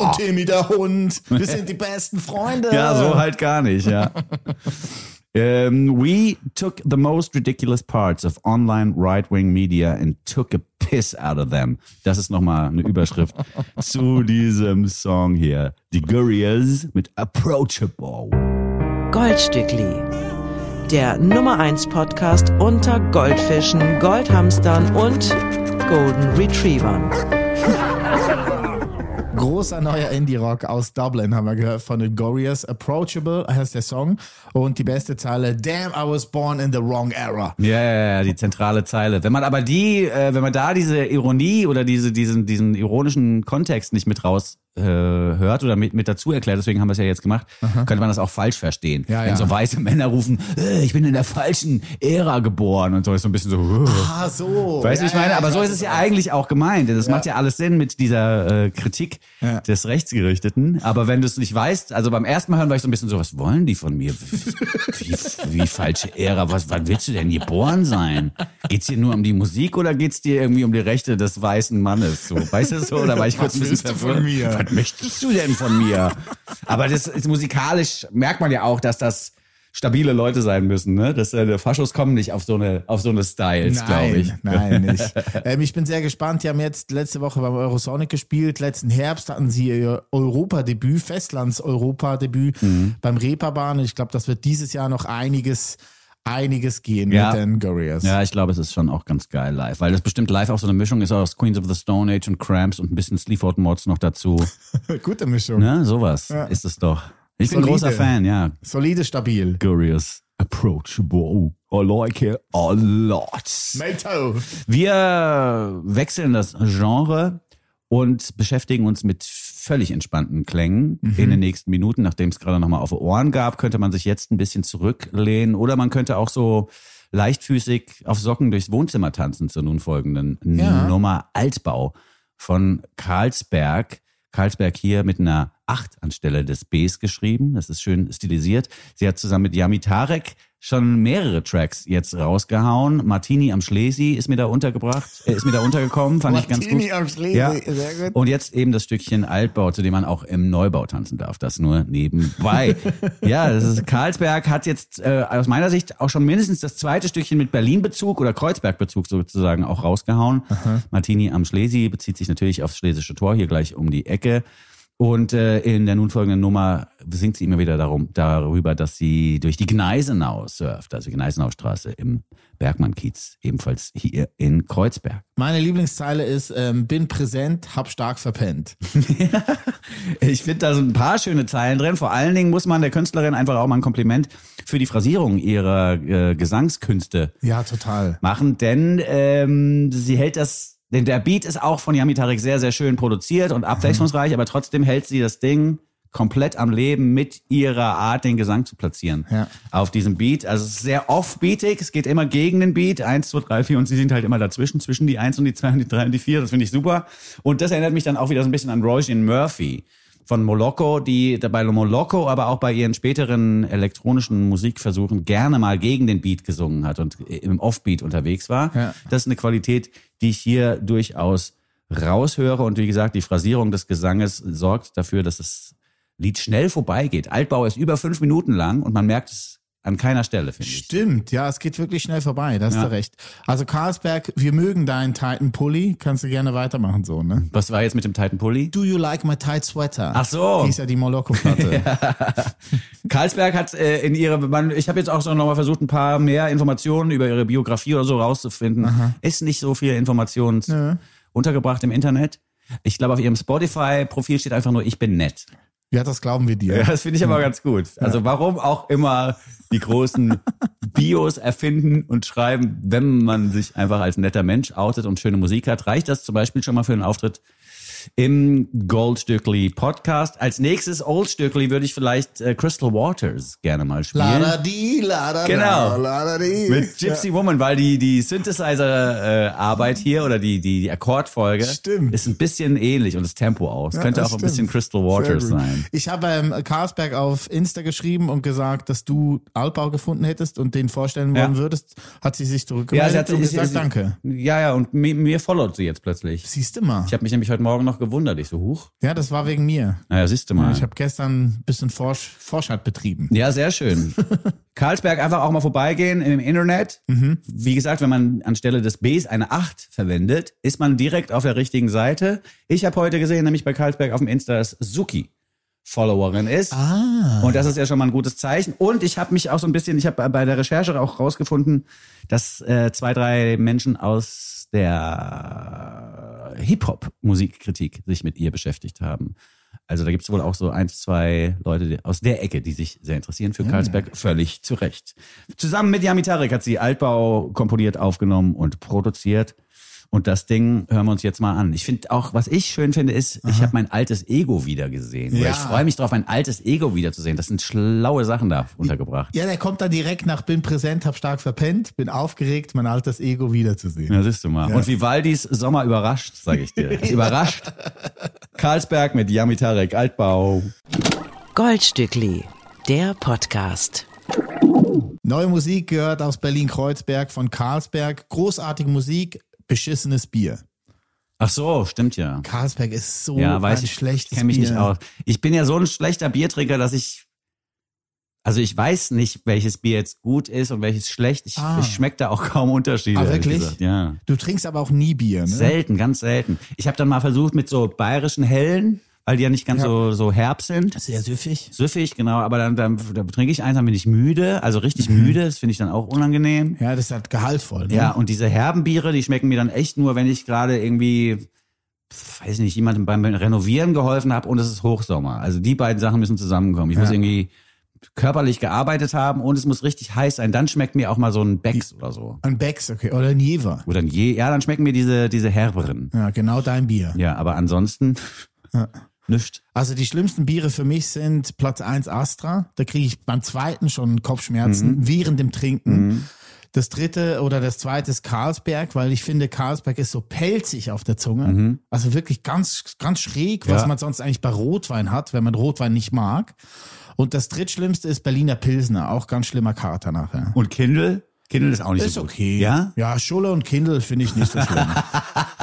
Und Timmy der Hund, wir sind die besten Freunde. Ja, so halt gar nicht, ja. Um, we took the most ridiculous parts of online right-wing media and took a piss out of them. Das ist nochmal eine Überschrift zu diesem Song hier. Die Gurriers mit Approachable. Goldstückli. Der Nummer 1 Podcast unter Goldfischen, Goldhamstern und Golden Retrievern. Großer neuer Indie-Rock aus Dublin haben wir gehört von den Gorias. Approachable heißt der Song. Und die beste Zeile, Damn, I was born in the wrong era. Ja, ja, die zentrale Zeile. Wenn man aber die, äh, wenn man da diese Ironie oder diese, diesen, diesen ironischen Kontext nicht mit raus äh, hört oder mit, mit dazu erklärt, deswegen haben wir es ja jetzt gemacht, könnte man das auch falsch verstehen. Ja, Wenn ja. so weiße Männer rufen, äh, ich bin in der falschen Ära geboren und so ist so ein bisschen so. äh. Ah, so. Weißt du, Ja, ich meine, aber so ist es ja eigentlich auch gemeint. Das macht ja alles Sinn mit dieser äh, Kritik des Rechtsgerichteten. Aber wenn du es nicht weißt, also beim ersten Mal hören war ich so ein bisschen so, was wollen die von mir? Wie, wie falsche Ära? Was, wann willst du denn geboren sein? Geht's dir nur um die Musik oder geht's dir irgendwie um die Rechte des weißen Mannes? So, weißt du so? Da war ich kurz ein bisschen von verwirrt. Was möchtest du denn von mir? Aber das ist musikalisch merkt man ja auch, dass das stabile Leute sein müssen, ne? Dass äh, Faschos kommen nicht auf so eine auf so eine Styles, glaube ich. Nein, nicht. ähm, ich bin sehr gespannt. Die haben jetzt letzte Woche beim Eurosonic gespielt. Letzten Herbst hatten sie ihr Europadebüt, Festlands-Europadebüt Mhm. beim Reeperbahn. Ich glaube, das wird dieses Jahr noch einiges, einiges gehen Ja. mit den Gorias. Ja, ich glaube, es ist schon auch ganz geil live, weil das bestimmt live auch so eine Mischung ist aus Queens of the Stone Age und Cramps und ein bisschen Sleaford Mods noch dazu. Gute Mischung. Ne, sowas ist es doch. Ich bin Solide. großer Fan, ja. Solide, stabil. Curious, approachable. I like it a lot. Mato. Wir wechseln das Genre und beschäftigen uns mit völlig entspannten Klängen in den nächsten Minuten. Nachdem es gerade nochmal auf die Ohren gab, könnte man sich jetzt ein bisschen zurücklehnen oder man könnte auch so leichtfüßig auf Socken durchs Wohnzimmer tanzen zur nun folgenden Ja. Nummer Altbau von Karlsberg. Karlsberg hier mit einer 8 anstelle des Bs geschrieben. Das ist schön stilisiert. Sie hat zusammen mit Yami Tarek schon mehrere Tracks jetzt rausgehauen. Martini am Schlesi ist mir da untergebracht, äh, ist mir da untergekommen, fand ich ganz gut. Martini am Schlesi, ja. sehr gut. Und jetzt eben das Stückchen Altbau, zu dem man auch im Neubau tanzen darf. Das nur nebenbei. ja, das ist Karlsberg hat jetzt äh, aus meiner Sicht auch schon mindestens das zweite Stückchen mit Berlin-Bezug oder Kreuzberg-Bezug sozusagen auch rausgehauen. Martini am Schlesi bezieht sich natürlich aufs Schlesische Tor hier gleich um die Ecke. Und äh, in der nun folgenden Nummer singt sie immer wieder darum, darüber, dass sie durch die Gneisenau surft, also Gneisenaustraße im Bergmann-Kiez, ebenfalls hier in Kreuzberg. Meine Lieblingszeile ist, ähm, bin präsent, hab stark verpennt. Ich finde da sind ein paar schöne Zeilen drin. Vor allen Dingen muss man der Künstlerin einfach auch mal ein Kompliment für die Phrasierung ihrer äh, Gesangskünste Ja, total. machen, denn ähm, sie hält das, denn der Beat ist auch von Yami Tarek sehr, sehr schön produziert und abwechslungsreich, aber trotzdem hält sie das Ding komplett am Leben mit ihrer Art, den Gesang zu platzieren. Ja. Auf diesem Beat. Also es ist sehr off-beatig, es geht immer gegen den Beat. Eins, zwei, drei, vier und sie sind halt immer dazwischen, zwischen die eins und die zwei und die drei und die vier. Das finde ich super. Und das erinnert mich dann auch wieder so ein bisschen an Roisin Murphy von Moloko, die bei Moloko, aber auch bei ihren späteren elektronischen Musikversuchen gerne mal gegen den Beat gesungen hat und im Offbeat unterwegs war. Ja. Das ist eine Qualität, die ich hier durchaus raushöre. Und wie gesagt, die Phrasierung des Gesanges sorgt dafür, dass das Lied schnell vorbeigeht. Altbau ist über fünf Minuten lang und man merkt es an keiner Stelle, finde ich. Stimmt, ja, es geht wirklich schnell vorbei, da hast Ja. du recht. Also Karlsberg, wir mögen deinen Titan Pulli, kannst du gerne weitermachen so, ne? Was war jetzt mit dem Titan Pulli? Do you like my tight sweater? Ach so. Die ist ja die Moloko-Platte. Karlsberg hat äh, in ihrer, man, ich habe jetzt auch so nochmal versucht, ein paar mehr Informationen über ihre Biografie oder so rauszufinden. Ist nicht so viel Informationen untergebracht im Internet. Ich glaube, auf ihrem Spotify-Profil steht einfach nur, ich bin nett. Ja, das glauben wir dir. Ja, das finde ich aber ganz gut. Also warum auch immer die großen Bios erfinden und schreiben, wenn man sich einfach als netter Mensch outet und schöne Musik hat, reicht das zum Beispiel schon mal für einen Auftritt im Goldstückli Podcast. Als nächstes Oldstückli würde ich vielleicht äh, Crystal Waters gerne mal spielen. Lada di, lada Genau. da, lada di. Mit Gypsy Woman, weil die, die Synthesizer-Arbeit hier oder die, die, die Akkordfolge Stimmt. ist ein bisschen ähnlich und das Tempo auch. Es Ja, könnte auch ein stimmt. bisschen Crystal Waters sein. Ich habe ähm, Karlsberg auf Insta geschrieben und gesagt, dass du Altbau gefunden hättest und den vorstellen wollen Ja. würdest. Hat sie sich zurückgemeldet und gesagt, sie- danke. Ja, ja, und mir, mir followt sie jetzt plötzlich. Siehst du mal. Ich habe mich nämlich heute Morgen noch gewundert. Ich so, huch. Ja, das war wegen mir. Naja, siehst du mal. Ich habe gestern ein bisschen Forsch Forschheit betrieben. ja, sehr schön. Karlsberg einfach auch mal vorbeigehen im Internet. Mhm. Wie gesagt, wenn man anstelle des Bs eine 8 verwendet, ist man direkt auf der richtigen Seite. Ich habe heute gesehen, nämlich bei Karlsberg auf dem Insta, dass Suki Followerin ist. Ah. Und das ist ja schon mal ein gutes Zeichen. Und ich habe mich auch so ein bisschen, ich habe bei der Recherche auch rausgefunden, dass äh, zwei, drei Menschen aus der Hip-Hop-Musikkritik sich mit ihr beschäftigt haben. Also da gibt es wohl auch so eins, zwei Leute die, aus der Ecke, die sich sehr interessieren für Karlsberg. Völlig zu Recht. Zusammen mit Yami Tarek hat sie Altbau komponiert, aufgenommen und produziert. Und das Ding hören wir uns jetzt mal an. Ich finde auch, was ich schön finde, ist, ich habe mein altes Ego wieder gesehen. Ja. Ich freue mich drauf, ein altes Ego wiederzusehen. Das sind schlaue Sachen da untergebracht. Ja, der kommt dann direkt nach bin präsent, hab stark verpennt, bin aufgeregt, mein altes Ego wiederzusehen. Ja, siehst du mal. Und Vivaldis Sommer überrascht, sage ich dir. Überrascht. Karlsberg mit Yami Tarek, Altbau. Goldstückli, der Podcast. Neue Musik gehört aus Berlin-Kreuzberg von Karlsberg. Großartige Musik, beschissenes Bier. Ach so, stimmt ja. Karlsberg ist so Ja, weiß ein ich. schlechtes Ich kenne mich Bier. nicht aus. Ich bin ja so ein schlechter Biertrinker, dass ich also ich weiß nicht, welches Bier jetzt gut ist und welches schlecht. Ich, Ah. ich schmecke da auch kaum Unterschiede. Ah, wirklich? Ja. Du trinkst aber auch nie Bier, ne? Selten, ganz selten. Ich habe dann mal versucht mit so bayerischen Hellen, weil die ja nicht ganz Ja. so, so herb sind. Sehr süffig. Süffig, genau, aber dann, dann, dann trinke ich eins, dann bin ich müde, also richtig müde, das finde ich dann auch unangenehm. Ja, das ist halt gehaltvoll. Ne? Ja, und diese herben Biere, die schmecken mir dann echt nur, wenn ich gerade irgendwie, weiß nicht, jemandem beim Renovieren geholfen habe und es ist Hochsommer. Also die beiden Sachen müssen zusammenkommen. Ich muss Ja. irgendwie körperlich gearbeitet haben und es muss richtig heiß sein. Dann schmeckt mir auch mal so ein Becks oder so. Ein Becks, okay. Oder ein Jever. Oder ein Je, ja, dann schmecken mir diese, diese herberen. Ja, genau dein Bier. Ja, aber ansonsten Ja. Nichts. Also die schlimmsten Biere für mich sind Platz 1 Astra. Da kriege ich beim zweiten schon Kopfschmerzen Mhm. während dem Trinken. Das dritte oder das zweite ist Carlsberg, weil ich finde, Carlsberg ist so pelzig auf der Zunge. Also wirklich ganz, ganz schräg, was Ja. man sonst eigentlich bei Rotwein hat, wenn man Rotwein nicht mag. Und das drittschlimmste ist Berliner Pilsner, auch ganz schlimmer Kater nachher. Und Kindle? Kindle ist auch nicht Ist so gut. okay. Ja? Ja, Schulle und Kindle finde ich nicht so schlimm.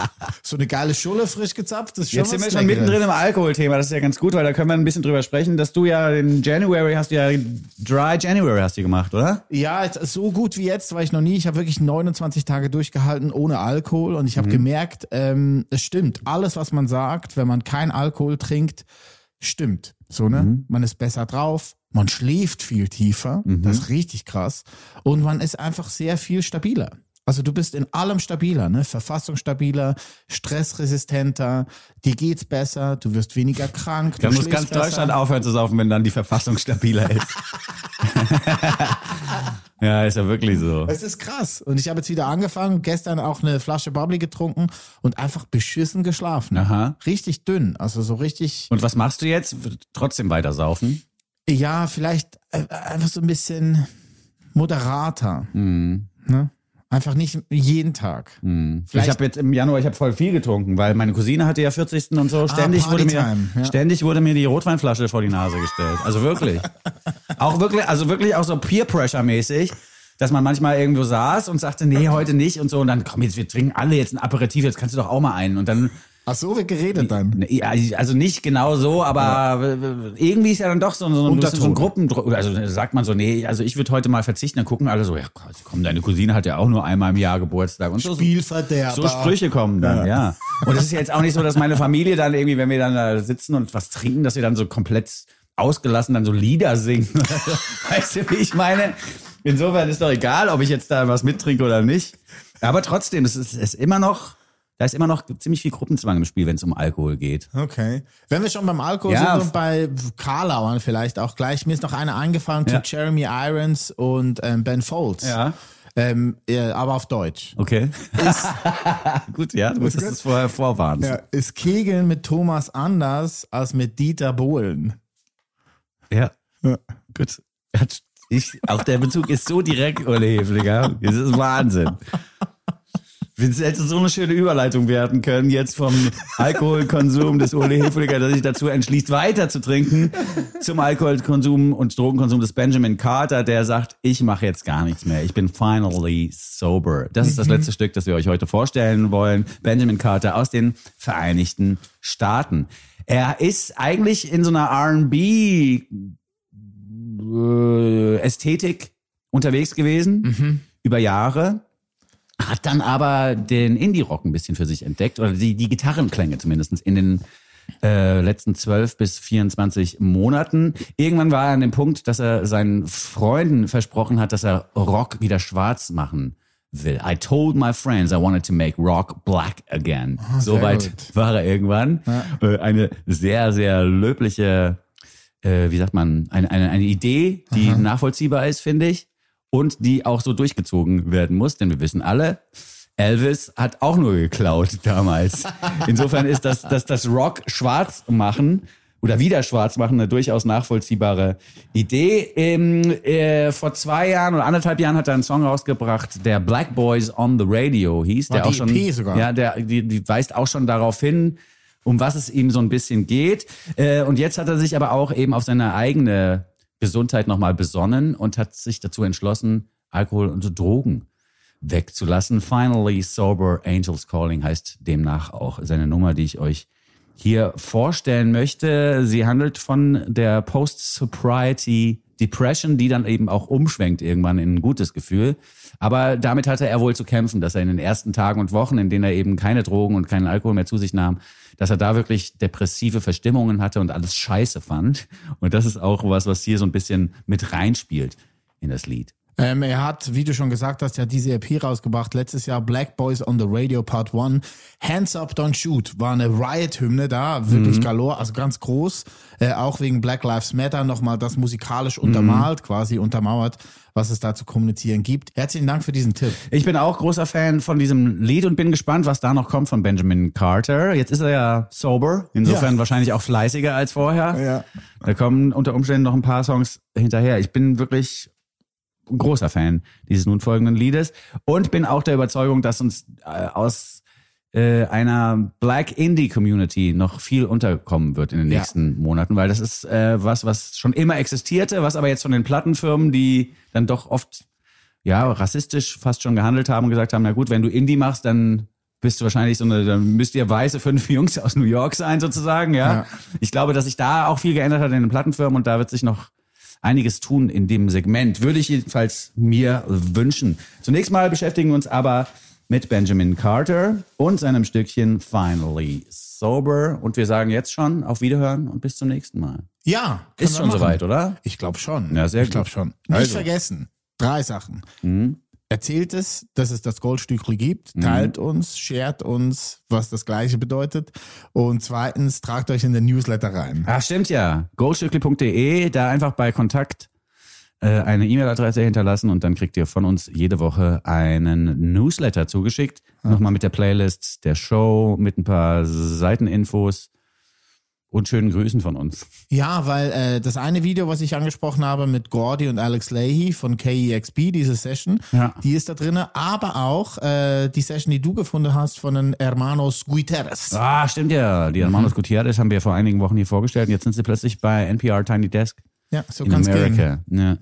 so eine geile Schulle frisch gezapft, das ist schon Jetzt sind wir schon mittendrin im Alkoholthema. Das ist ja ganz gut, weil da können wir ein bisschen drüber sprechen, dass du ja in January hast du ja Dry January hast du gemacht, oder? Ja, so gut wie jetzt war ich noch nie. Ich habe wirklich 29 Tage durchgehalten ohne Alkohol und ich habe gemerkt, ähm, es stimmt. Alles, was man sagt, wenn man kein Alkohol trinkt, stimmt. So, ne? Man ist besser drauf, man schläft viel tiefer, das ist richtig krass. Und man ist einfach sehr viel stabiler. Also du bist in allem stabiler, ne? Verfassungsstabiler, stressresistenter, dir geht's besser, du wirst weniger krank. Dann muss ganz besser. Deutschland aufhören zu saufen, wenn dann die Verfassung stabiler ist. ja, ist ja wirklich so. Es ist krass. Und ich habe jetzt wieder angefangen, gestern auch eine Flasche Bubbly getrunken und einfach beschissen geschlafen. Aha. Richtig dünn. Also so richtig, Und was machst du jetzt? Trotzdem weiter saufen? ja, vielleicht äh, einfach so ein bisschen moderater. Mhm. Ne? Einfach nicht jeden Tag. Ich Vielleicht- habe jetzt im Januar, ich habe voll viel getrunken, weil meine Cousine hatte ja 40. und so. Ständig, wurde mir, ja. ständig wurde mir die Rotweinflasche vor die Nase gestellt. Also wirklich. auch wirklich, also wirklich auch so Peer Pressure mäßig, dass man manchmal irgendwo saß und sagte, nee, heute nicht und so. Und dann komm jetzt, wir trinken alle jetzt ein Aperitif, jetzt kannst du doch auch mal einen. Und dann, Ach so, wird geredet dann. ja, also nicht genau so, aber irgendwie ist ja dann doch so, so, ein so ein. Gruppendruck. Also sagt man so, nee, also ich würde heute mal verzichten. Dann gucken alle so, ja komm, deine Cousine hat ja auch nur einmal im Jahr Geburtstag. Und so, Spielverderber. so Sprüche kommen dann, ja. Und es ist ja jetzt auch nicht so, dass meine Familie dann irgendwie, wenn wir dann da sitzen und was trinken, dass wir dann so komplett ausgelassen dann so Lieder singen. weißt du, wie ich meine? Insofern ist doch egal, ob ich jetzt da was mittrinke oder nicht. Aber trotzdem, es ist, es ist immer noch, da ist immer noch ziemlich viel Gruppenzwang im Spiel, wenn es um Alkohol geht. Okay. Wenn wir schon beim Alkohol Ja. sind und bei Karlauern vielleicht auch gleich, mir ist noch eine eingefallen zu Ja. Jeremy Irons und ähm, Ben Folds. Ja. Ähm, äh, aber auf Deutsch. Okay. Gut, ja, du musstest es vorher vorwarnen. Ja, ist Kegeln mit Thomas anders als mit Dieter Bohlen. Ja. Gut. Hat- Ich, auch der Bezug ist so direkt, Ole Hefliger. Das ist Wahnsinn. Es hätte so eine schöne Überleitung werden können, jetzt vom Alkoholkonsum des Ole Hefliger, dass sich dazu entschließt, weiter zu trinken, zum Alkoholkonsum und Drogenkonsum des Benjamin Carter, der sagt, ich mache jetzt gar nichts mehr. Ich bin finally sober. Das ist das letzte Stück, das wir euch heute vorstellen wollen. Benjamin Carter aus den Vereinigten Staaten. Er ist eigentlich in so einer R&B äh, Ästhetik unterwegs gewesen über Jahre. Hat dann aber den Indie-Rock ein bisschen für sich entdeckt oder die, die Gitarrenklänge zumindest in den äh, letzten 12 bis 24 Monaten. Irgendwann war er an dem Punkt, dass er seinen Freunden versprochen hat, dass er Rock wieder schwarz machen will. I told my friends I wanted to make rock black again. Soweit gut. war er irgendwann. Äh, eine sehr, sehr löbliche äh, wie sagt man, eine, eine, eine Idee, die nachvollziehbar ist, finde ich, und die auch so durchgezogen werden muss, denn wir wissen alle, Elvis hat auch nur geklaut damals. Insofern ist das, das, das Rock schwarz machen oder wieder schwarz machen eine durchaus nachvollziehbare Idee. Ähm, äh, vor zwei Jahren oder anderthalb Jahren hat er einen Song rausgebracht, der Black Boys on the Radio hieß, War der auch die schon, EP sogar. ja, der, die, die weist auch schon darauf hin, um was es ihm so ein bisschen geht. Äh, und jetzt hat er sich aber auch eben auf seine eigene Gesundheit nochmal besonnen und hat sich dazu entschlossen, Alkohol und Drogen wegzulassen. Finally Sober Angels Calling heißt demnach auch seine Nummer, die ich euch hier vorstellen möchte. Sie handelt von der Post-Sobriety Depression, die dann eben auch umschwenkt irgendwann in ein gutes Gefühl. Aber damit hatte er wohl zu kämpfen, dass er in den ersten Tagen und Wochen, in denen er eben keine Drogen und keinen Alkohol mehr zu sich nahm, dass er da wirklich depressive Verstimmungen hatte und alles scheiße fand. Und das ist auch was, was hier so ein bisschen mit reinspielt in das Lied. Ähm, er hat, wie du schon gesagt hast, ja diese EP rausgebracht. Letztes Jahr Black Boys on the Radio Part 1. Hands Up Don't Shoot war eine Riot-Hymne da, wirklich galore, also ganz groß. Äh, auch wegen Black Lives Matter nochmal das musikalisch untermalt, quasi untermauert, was es da zu kommunizieren gibt. Herzlichen Dank für diesen Tipp. Ich bin auch großer Fan von diesem Lied und bin gespannt, was da noch kommt von Benjamin Carter. Jetzt ist er ja sober, insofern Ja. wahrscheinlich auch fleißiger als vorher. Ja. Da kommen unter Umständen noch ein paar Songs hinterher. Ich bin wirklich großer Fan dieses nun folgenden Liedes und bin auch der Überzeugung, dass uns äh, aus äh, einer Black Indie Community noch viel unterkommen wird in den Ja. nächsten Monaten, weil das ist äh, was, was schon immer existierte, was aber jetzt von den Plattenfirmen, die dann doch oft ja rassistisch fast schon gehandelt haben und gesagt haben, na gut, wenn du Indie machst, dann bist du wahrscheinlich so eine, dann müsst ihr weiße fünf Jungs aus New York sein sozusagen, ja. Ja. Ich glaube, dass sich da auch viel geändert hat in den Plattenfirmen und da wird sich noch einiges tun in dem Segment. Würde ich jedenfalls mir wünschen. Zunächst mal beschäftigen wir uns aber mit Benjamin Carter und seinem Stückchen Finally Sober. Und wir sagen jetzt schon auf Wiederhören und bis zum nächsten Mal. Ja, Ist schon machen. soweit, oder? Ich glaube schon. Ja, sehr ich glaube schon. Nicht Also. vergessen. Drei Sachen. Mhm. Erzählt es, dass es das Goldstückli gibt, teilt uns, shared uns, was das Gleiche bedeutet. Und zweitens, tragt euch in den Newsletter rein. Ach, stimmt ja. goldstückli.de, da einfach bei Kontakt äh, eine E-Mail-Adresse hinterlassen und dann kriegt ihr von uns jede Woche einen Newsletter zugeschickt. Nochmal mit der Playlist der Show, mit ein paar Seiteninfos und schönen Grüßen von uns. Ja, weil äh, das eine Video, was ich angesprochen habe mit Gordy und Alex Leahy von KEXP, diese Session, Ja. die ist da drinne, aber auch äh, die Session, die du gefunden hast von den Hermanos Guiteres. Ah, stimmt ja. Die Hermanos Gutierrez haben wir vor einigen Wochen hier vorgestellt und jetzt sind sie plötzlich bei NPR Tiny Desk Ja, so in kann's gehen. America. Ja.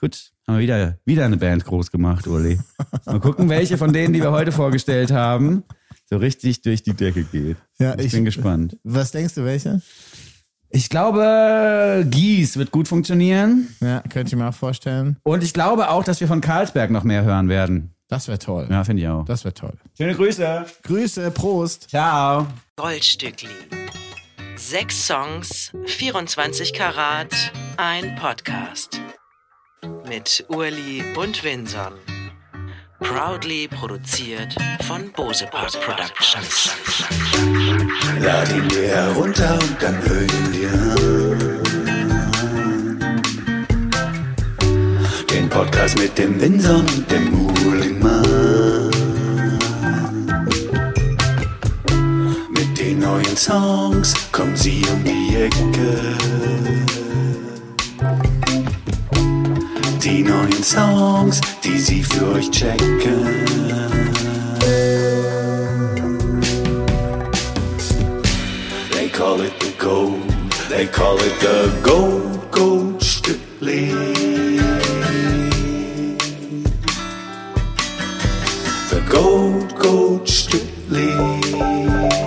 Gut, haben wir wieder, wieder eine Band groß gemacht, Uli. Mal gucken, welche von denen, die wir heute vorgestellt haben, so richtig durch die Decke geht. Ja, ich, ich- bin gespannt. Was denkst du, welche? Ich glaube, Gies wird gut funktionieren. Ja, könnte ich mir auch vorstellen. Und ich glaube auch, dass wir von Karlsberg noch mehr hören werden. Das wäre toll. Ja, finde ich auch. Das wäre toll. Schöne Grüße. Grüße, Prost. Ciao. Goldstückli. Sechs Songs, 24 Karat, ein Podcast. Mit Urli und Vinson. Proudly produziert von Bose Park Productions. Lad ihn dir herunter und dann hör ihn dir an. Den Podcast mit dem Windsor und dem Muhlingmann. Mit den neuen Songs kommen sie um die Ecke. die neuen Songs, die sie für euch checken. They call it the gold, they call it the gold, gold Stückling. The gold, gold Stückling.